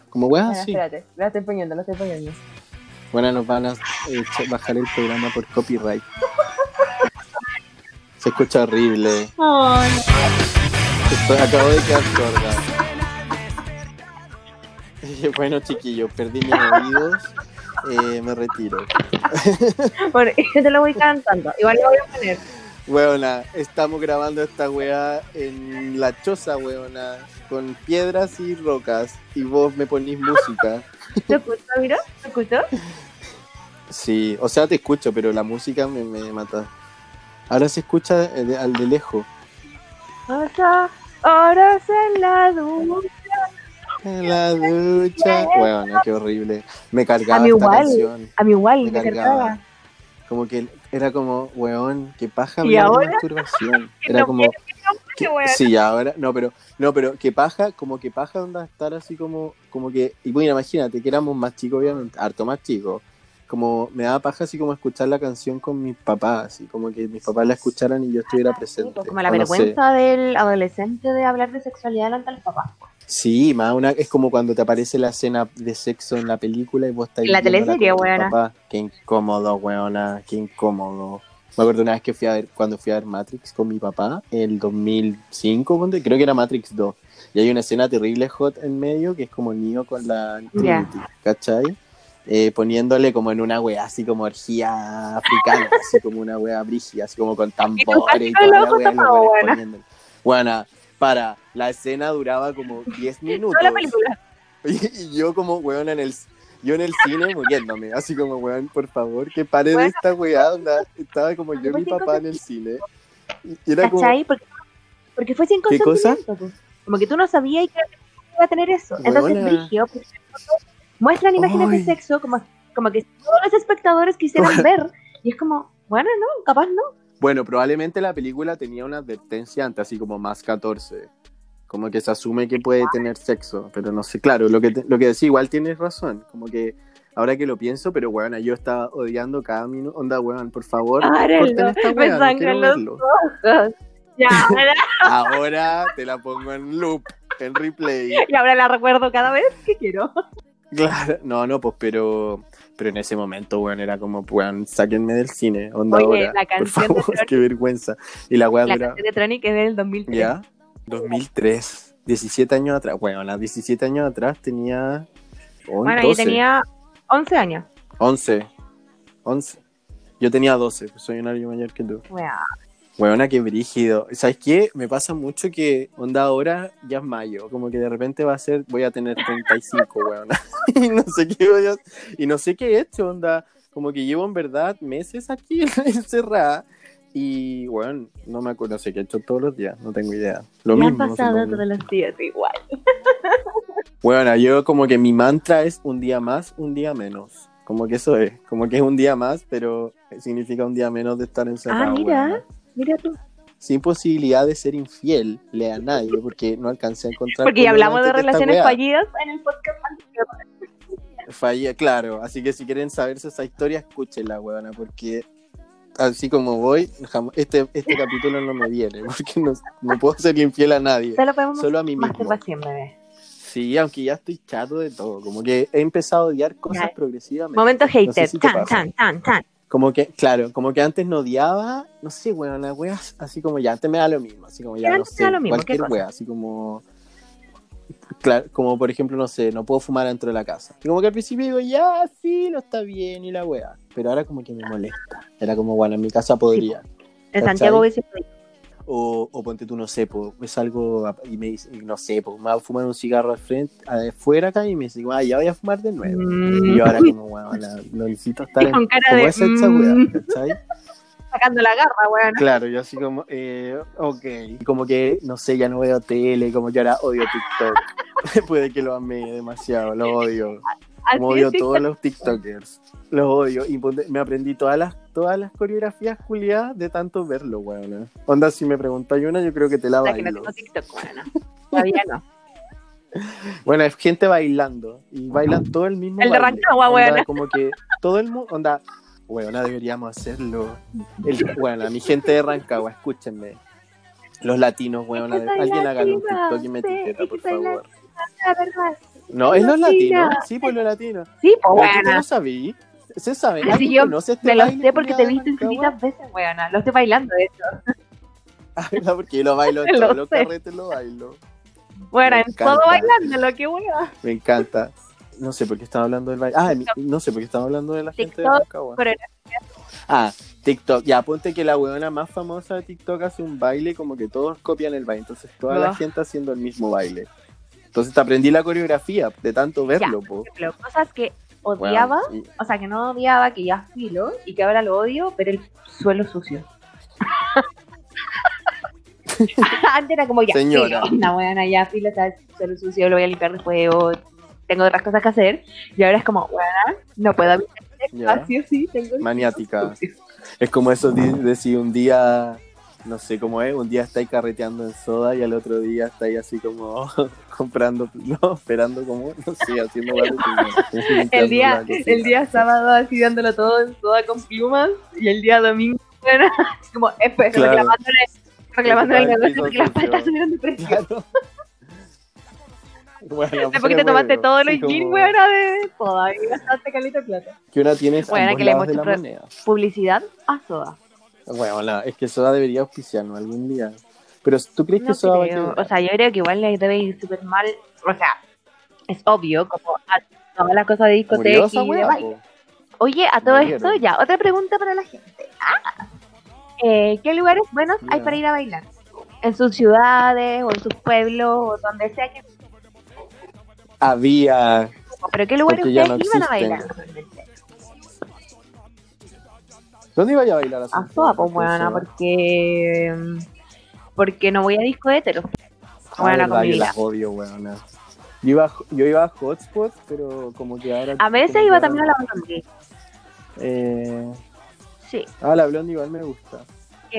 Como weas Espera, así. espérate, la estoy poniendo, la estoy poniendo. Bueno, nos van a eh, bajar el programa por copyright. Se escucha horrible. Ay, Estoy- acabo de quedar sorda. Bueno, chiquillos, perdí mis oídos. Eh, me retiro. bueno, yo te lo voy cantando. Igual lo voy a poner. Weona, estamos grabando esta weá en la choza, weona, con piedras y rocas. Y vos me ponís música. ¿Te escucho, mira? ¿Te escucho? Sí, o sea, te escucho, pero la música me, me mata. Ahora se escucha eh, de- al de lejos. Horas, en la ducha. En la ducha. Bueno, qué horrible. Me cargaba A mí esta igual. canción. A mí igual, Me me cargaba. cargaba. Como que era como, weón, qué paja ¿Y hablar de masturbación. Era no como, que- sí, ahora, no, pero, no, pero que paja, como que paja onda estar así como, como que, y bueno, imagínate que éramos más chicos, obviamente, harto más chicos. Como me daba paja así como escuchar la canción con mis papás, así como que mis papás la escucharan y yo estuviera presente. pues, Como la o no sé. vergüenza del adolescente de hablar de sexualidad delante de los papás. Sí, más una, es como cuando te aparece la escena de sexo en la película y vos estás La teleserie, weona. Qué incómodo, weona, qué incómodo. Me acuerdo una vez que fui a ver, cuando fui a ver Matrix con mi papá, el 2005, ponte, creo que era Matrix 2. Y hay una escena terrible hot en medio que es como Neo con la Trinity, ¿cachai? Eh, poniéndole como en una wea así como orgía africana, así como una wea brígida, así como con tambores y toda la buena. poniéndole. Buena, para, la escena duraba como 10 minutos. Toda la película. Y, y yo como weón en el yo en el cine muriéndome, así como weón, por favor, que pare de Bueno. esta weá, onda, estaba como yo y mi papá en el cine. Y era como. Porque, porque fue sin ¿Qué cosa? pues. Como que tú no sabías que iba a tener eso. Entonces. Brigio, pues, muestran imágenes Ay. de sexo como, como que todos los espectadores quisieran ver. Y es como, bueno, no, capaz no. bueno, probablemente la película tenía una advertencia antes, así como más 14. Como que se asume que puede tener sexo, pero no sé, claro, lo que, te- lo que decía igual tienes razón, como que ahora que lo pienso, pero weón, yo estaba odiando cada minuto, onda weón, por favor, esta me no sangran quiero los ojos. Ahora te la pongo en loop, en replay. y ahora la recuerdo cada vez que quiero. Claro, no, no, pues pero, pero en ese momento, weón, era como, weón, sáquenme del cine, onda Oye, ahora, la por canción de favor, Tronic- qué vergüenza. Y la weá La dura, canción de Tronic es del 2003. ¿ya? 2003, 17 años atrás, bueno, las 17 años atrás tenía, oh, Bueno, yo 12, tenía 11 años. 11, 11, Yo tenía 12, pues soy un año mayor que tú. Weón. Weona, qué brígido. ¿Sabes qué? Me pasa mucho que, onda, ahora ya es mayo. Como que de repente va a ser, voy a tener 35, weona. y no sé qué voy a... Y no sé qué he hecho, onda. Como que llevo en verdad meses aquí encerrada. Y, bueno, no me acuerdo, no sé qué he hecho todos los días, no tengo idea. Lo Me mismo. ha no sé pasado todos los días igual. Bueno, yo como que mi mantra es un día más, un día menos. Como que eso es, como que es un día más, pero significa un día menos de estar encerrado. Ah, mira. weona. Mira tú. Sin posibilidad de ser infiel a nadie, porque no alcancé a encontrar. Porque ya hablamos de relaciones fallidas en el podcast anterior. Fallé, claro. Así que si quieren saberse esa historia, escúchenla, weona, porque así como voy, este, este capítulo no me viene, porque no, no puedo ser infiel a nadie. Solo a mí mismo. bebé. Sí, aunque ya estoy chato de todo. Como que he empezado a odiar cosas progresivamente. Momento No sé hater. si tan, tan, tan, tan. Como que, claro, como que antes no odiaba, no sé, weón, las weas, así como ya, antes me da lo mismo, así como ya, Pero no antes te sé, da lo mismo, ¿qué cualquier wea, así como, claro, como por ejemplo, no sé, no puedo fumar dentro de la casa. Y como que al principio digo, ya, sí, no está bien, y la wea, pero ahora como que me molesta. Era como, bueno, en mi casa podría. En ¿Cachai? Santiago hubiese. O, o ponte tú, no sé, po, es algo, y me dice, no sé, po, me va a fumar un cigarro al frente, afuera acá, y me dice, ah, ya voy a fumar de nuevo. Mm. Y yo ahora como, bueno, no necesito estar en, Con cara como de, esa mm. ¿cachai? Sacando la garra, weón. Claro, yo así como, eh, ok. Y como que, no sé, ya no veo tele, como que ahora odio TikTok. Puede que lo amé demasiado, lo odio. Como odio todos los TikTokers. Los odio. Y me aprendí todas las, todas las coreografías juliadas de tanto verlo, weón. Onda, si me preguntáis una, yo creo que te la La que no bailo. tengo TikTok, weón. Todavía no. Bueno, es gente bailando. Y bailan todo el mismo El de. Rancagua, weona. Como que todo el mundo, onda, weona, deberíamos hacerlo. El, weona, mi gente de Rancagua, escúchenme. Los latinos, soy alguien haga un TikTok y me etiqueta, por favor. No, es los latinos. Sí, pues los latinos. Sí, pues, weona. no sabí. Se sabe. Así ¿Alguien yo conoce este Me lo baile sé porque te he visto infinitas veces, weona. Lo estoy bailando, de hecho. Ah, ¿verdad? porque yo lo bailo en Lo todos los carretes, lo bailo. Bueno, Me en todo bailando, lo que weona. Me encanta. No sé por qué estaba hablando del baile. Ah, no sé por qué estaba hablando de la gente de Rancagua. Ah, TikTok. Ya, ponte que la weona más famosa de TikTok hace un baile como que todos copian el baile. Entonces toda la Ah. gente haciendo el mismo baile. Entonces te aprendí la coreografía de tanto verlo, po. por ejemplo, cosas que odiaba, o sea, que no odiaba, que ya filo, y que ahora lo odio, pero el suelo sucio. Antes era como ya, Señora. filo, una buena, ya filo, está el suelo sucio, lo voy a limpiar después, o tengo otras cosas que hacer, y ahora es como, bueno, no puedo habitar Ya. espacio, sí, tengo el Maniática. sucio. Es como eso de, de si un día, no sé cómo es, un día estáis carreteando en soda y al otro día estáis así como comprando, no, esperando como, no sé, haciendo El día, el día sábado así dándolo todo en toda con plumas, y el día domingo, bueno, como, espera, Claro. reclamándole, reclamándole el porque las paltas subieron de precio. Claro. Bueno, Después que te tomaste bueno, todos los sí, jeans, weón, de toda y gastaste caleta de plata. Que una tiene Bueno, que le hemos hecho. Publicidad a soda. Bueno, es que Soda debería auspiciarnos algún día. Pero ¿tú crees que No Soda va a creo. quebrar? O sea, yo creo que igual le debe ir súper mal. O sea, es obvio, como a todas las cosas de discoteca y de baile. Oye, a todo Murieron. esto, ya, otra pregunta para la gente. Ah. Eh, ¿Qué lugares buenos hay para ir a bailar? En sus ciudades o en sus pueblos o donde sea que... Había. Pero ¿qué lugares ustedes no iban a bailar? ¿Dónde iba a bailar A soda, pues buena, porque... Porque no voy a disco hétero. Ah, Buena verdad, yo las odio, weona. Yo iba, a- yo iba a Hotspot, pero como que ahora... A veces iba también a la Blondie. Eh, Sí. ah, la Blondie igual me gusta.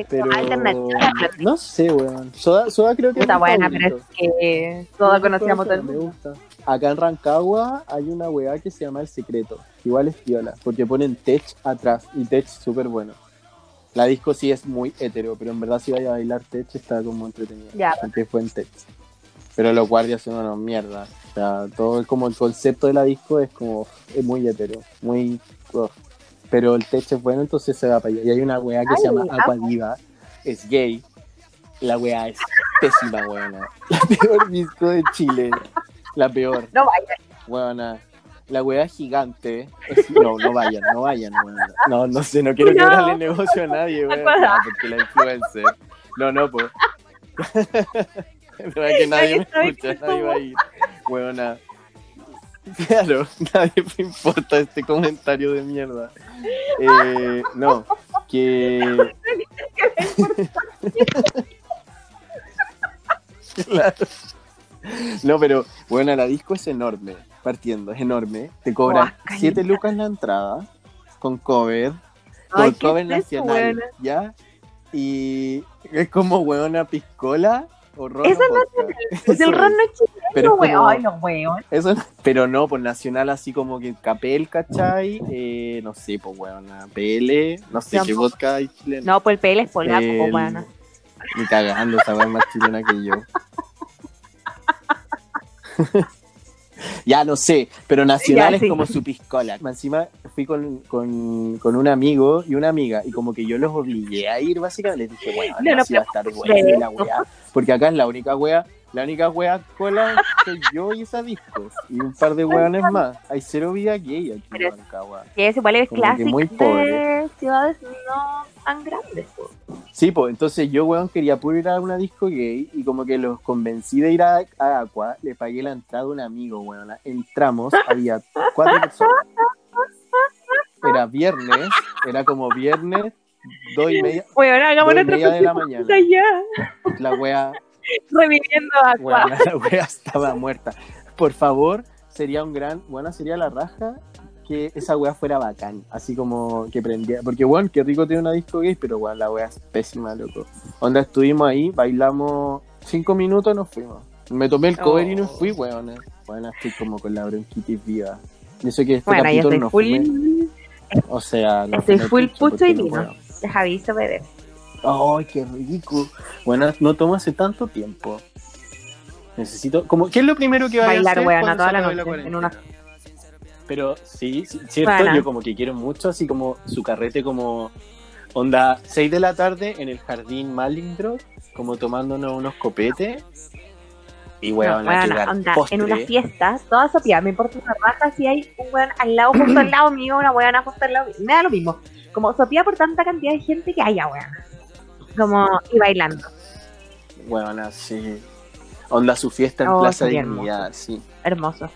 Pero... alternativa. No sé, weón. Soda, Soda creo que Está buena, pero favorito. es que toda conocíamos todo el Me mundo. gusta. Acá en Rancagua hay una weá que se llama El Secreto. Igual es piola, porque ponen tech atrás y tech súper bueno. La disco sí es muy hetero, pero en verdad si vaya a bailar tech está como entretenido. Ya. Porque fue en tech. Pero los guardias son una mierda. O sea, todo el- como el concepto de la disco es como es muy hetero, muy ugh. pero el tech es bueno, entonces se va para allá. Y hay una weá que se llama amo. Aquadiva, es gay. La weá es pésima, weona. La peor disco de Chile. La peor. No vaya. Weona. la weá gigante. Es- no, no vayan, no vayan, weón. No, no sé, no quiero No. quebrarle negocio a nadie. Acuerda. No, porque la influencer. No, no, pues. No es que nadie me escucha, nadie va a ir. Weona. Claro, nadie me importa este comentario de mierda. Eh, no, que. Claro. No, pero bueno, la disco es enorme, partiendo, es enorme. Te cobran Guácala. 7 lucas la entrada, con cover, Ay, con ¿qué cover nacional? ¿ya? Y es como weona piscola o ron. Eso o vodka. Es el Eso ron no es chileno, Pero es weón. como- Ay, no, weón. Eso, pero no, por nacional así como que Capel, ¿cachai? Eh, no sé, pues weona, PL, no sé qué vodka hay chileno. No, pues el PL es polaco, po, El- weona. Ni cagando, esa es más chilena que yo. ya no sé, pero nacional Ya, es como su piscola. Encima fui con, con, con un amigo y una amiga, y como que yo los obligué a ir, básicamente. Les dije, bueno, No, no, no, va a estar buena la weá. Porque acá es la única wea, la única wea cola soy yo y esa disco. Y un par de weones más. Hay cero vida gay aquí en Rancagua. Que es igual es clásico muy de pobre. ciudades no tan grandes. Sí, pues entonces yo, weón, quería puro ir a una disco gay y como que los convencí de ir a, a Aqua, le pagué la entrada a un amigo, weón. Entramos, había cuatro personas. Era viernes, era como viernes, dos y media, Weón, hagamos dos y media de la mañana. ya. La wea, Reviviendo a weón, la wea estaba muerta. Por favor, sería un gran, bueno, sería la raja que esa wea fuera bacán, así como que prendía, porque weón, qué rico tiene una disco gay, pero weón, la wea es pésima, loco. Onda, estuvimos ahí, bailamos cinco minutos, nos fuimos. Me tomé el cover y nos Oh. fui, weón. Bueno, estoy como con la bronquitis viva. Y eso que este Bueno, capítulo no full, fumé, o sea, no estoy full pucho y no vino. deja aviso, bebé. Ay, qué rico. Bueno, no tomo hace tanto tiempo. Necesito, como, ¿qué es lo primero que va a Bailar, hacer weona, cuando toda la noche, en una- Pero sí, sí, cierto, yo como que quiero mucho, así como su carrete como onda 6 de la tarde en el jardín Malindro, como tomándonos unos copetes. Y No, bueno, onda, en una fiesta, toda sopía, me importa una raja si hay un weón al lado, justo al lado mío, una weona justo al lado mío, me da lo mismo. Como sopía por tanta cantidad de gente que haya, weona. Como, y bailando, Bueno, sí. Onda su fiesta en Oh, Plaza Dignidad, sí. hermoso.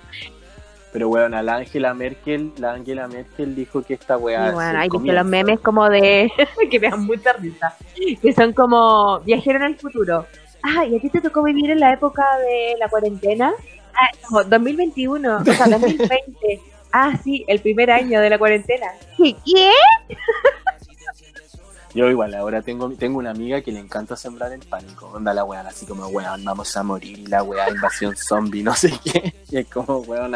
Pero bueno, la Angela Merkel, la Angela Merkel dijo que esta weá bueno, hay visto los memes como de, que me dan mucha risa, que son como viajero en el futuro. Ah, ¿y a ti te tocó vivir en la época de la cuarentena? Ah, no, 2021, o sea, 2020. Ah, sí, el primer año de la cuarentena. ¿Qué? ¿Qué? Yo igual, ahora tengo, tengo una amiga que le encanta sembrar el pánico. Onda la weá, así como, weón, vamos a morir, y la weá, invasión zombie, no sé qué. Y es como, weón,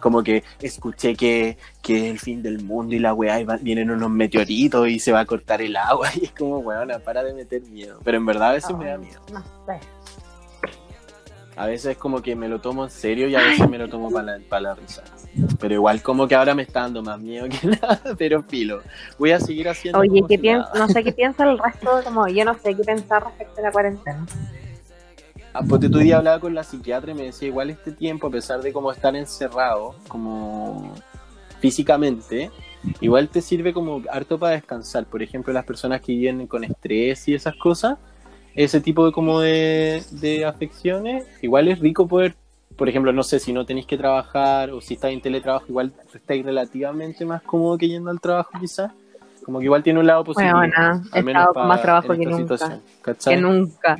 como que escuché que, que es el fin del mundo y la weá, y va- vienen unos meteoritos y se va a cortar el agua. Y es como, weón, para de meter miedo. Pero en verdad a veces me da miedo. No sé. A veces como que me lo tomo en serio y a veces me lo tomo para la, pa' la risa. Pero igual como que ahora me está dando más miedo que nada, pero filo. Voy a seguir haciendo Oye, ¿qué si no sé qué piensa el resto, como yo no sé qué pensar respecto a la cuarentena. Ah, Porque tu día hablaba con la psiquiatra y me decía igual este tiempo, a pesar de como estar encerrado, como físicamente, igual te sirve como harto para descansar. Por ejemplo, las personas que viven con estrés y esas cosas, ese tipo de como de, de afecciones, igual es rico poder, por ejemplo, no sé si no tenéis que trabajar o si estáis en teletrabajo, igual estáis relativamente más cómodo que yendo al trabajo quizás. Como que igual tiene un lado positivo. Bueno, he al menos estado con pa- más trabajo que nunca. Que nunca.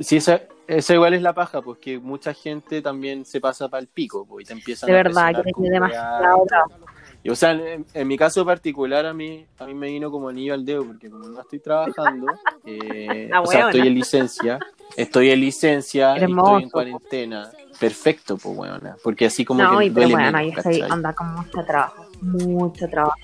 Sí, esa, esa igual es la paja, pues que mucha gente también se pasa para el pico, pues, y te empiezan De a verdad, que demasiado todo. Y, o sea, en, en mi caso particular, a mí, a mí me vino como anillo al dedo, porque como no estoy trabajando, eh, La o sea, huevona. estoy en licencia, estoy en licencia y estoy en cuarentena. Perfecto, pues, weona, porque así como no, que pero bueno, menos, yo estoy, anda con mucho trabajo, mucho trabajo.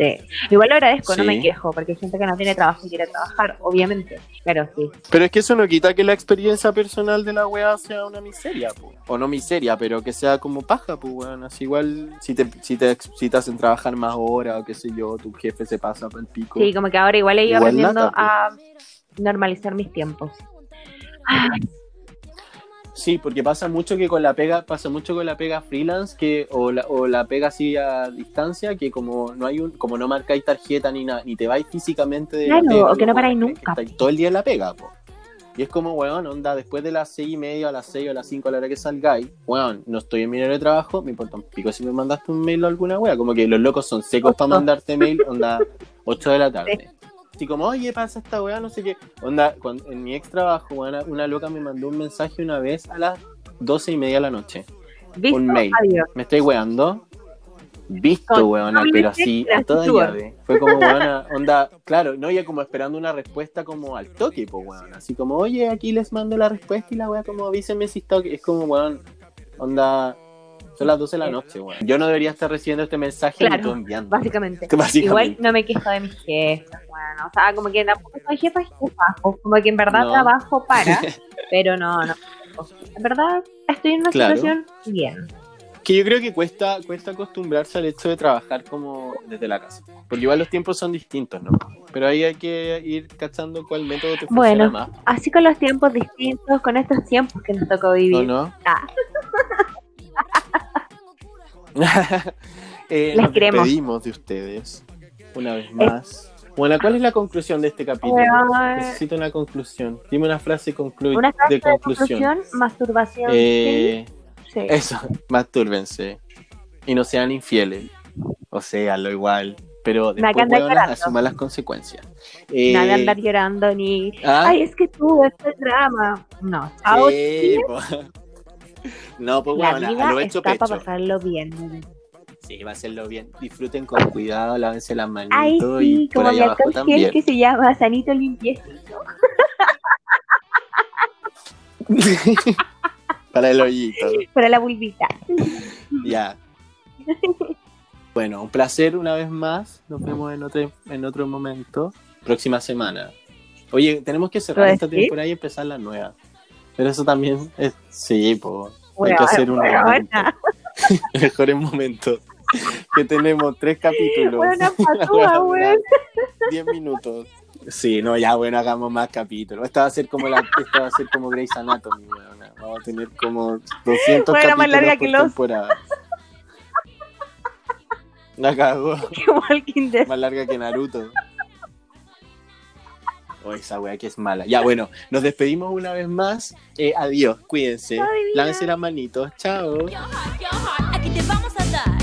Sí. Igual lo agradezco, no me quejo, porque hay gente que no tiene trabajo y quiere trabajar, obviamente. Pero sí. Pero es que eso no quita que la experiencia personal de la weá sea una miseria, po. o no miseria, pero que sea como paja, pues weón. Así igual, si te, si te si te hacen trabajar más horas o qué sé yo, tu jefe se pasa por el pico. Sí, como que ahora igual he ido aprendiendo a normalizar mis tiempos. Ay, Sí, porque pasa mucho que con la pega, pasa mucho con la pega freelance que, o la, o la pega así a distancia, que como no hay un, como no marcáis tarjeta ni nada, ni te vais físicamente de Claro, o que no paráis nunca. estáis todo el día en la pega, po. Y es como, weón, onda, después de las seis y media, a las seis o a las cinco a la hora que salgáis, weón, no estoy en mi de trabajo, me importa un pico si me mandaste un mail o alguna wea, como que los locos son secos para mandarte mail, onda, 8 de la tarde. Así como, oye, pasa esta weá, no sé qué. Onda, cuando- en mi ex trabajo, weón, una loca me mandó un mensaje una vez a las doce y media de la noche. ¿Visto? Un mail. Adiós. ¿Me estoy weando? Visto, weona, pero así, a toda llave. Fue como, weona, onda, claro, no, ya como esperando una respuesta como al toque, pues, weón. Así como, oye, aquí les mando la respuesta y la weá como avísenme si está. Es como, weón, onda, son las 12 de la noche, weón. Yo no debería estar recibiendo este mensaje ni Claro, tú enviando. Básicamente. Básicamente. Igual no me quejo de mis jefes, bueno, o sea, como que tampoco soy jefa jefa, como que en verdad No. trabajo para, pero no, no. En verdad estoy en una Claro. situación bien. Que yo creo que cuesta, cuesta acostumbrarse al hecho de trabajar como desde la casa. Porque igual los tiempos son distintos, ¿no? Pero ahí hay que ir cachando cuál método te funciona Bueno. más. Así con los tiempos distintos, con estos tiempos que nos tocó vivir. ¿O no? Ah. Eh, Les nos queremos. despedimos de ustedes una vez más. Bueno, ¿cuál es la conclusión de este capítulo? Weón. Necesito una conclusión. Dime una frase conclu- Una frase de de conclusión. conclusión, masturbación. Eh, sí. Eso, mastúrbense. Y no sean infieles. O sea, lo igual. Pero después, asuman las consecuencias. Eh, Nada andar llorando ni. ah, Ay, es que tú, este drama. No, sí. No, pues La bueno, vida a lo hecho está pecho. para pasarlo bien. Sí, va a hacerlo bien. Disfruten con cuidado, lávense las manitos Ay, y sí, por como ahí mi abajo también. que se llama Sanito Limpiecito. Para el hoyito. Para la bulbita. Ya. Bueno, un placer una vez más. Nos vemos en otro, en otro momento. Próxima semana. Oye, tenemos que cerrar ¿Puedes esta temporada y empezar la nueva. Pero eso también es. Sí, pues. Hay Bueno, que hacer un bueno, momento. Mejores momentos. Que tenemos tres capítulos. Buena patúa, Diez minutos. Sí, no, ya bueno, hagamos más capítulos. Esta va a ser como la, esta va a ser como Grey's Anatomy, weona. Vamos a tener como 200 Bueno, más capítulos larga por que los- temporada. La cagó. Más larga que Naruto. Oh, esa wea que es mala. Ya, bueno, nos despedimos una vez más. Eh, adiós, cuídense. Lávense las manitos. Chao. Aquí te vamos a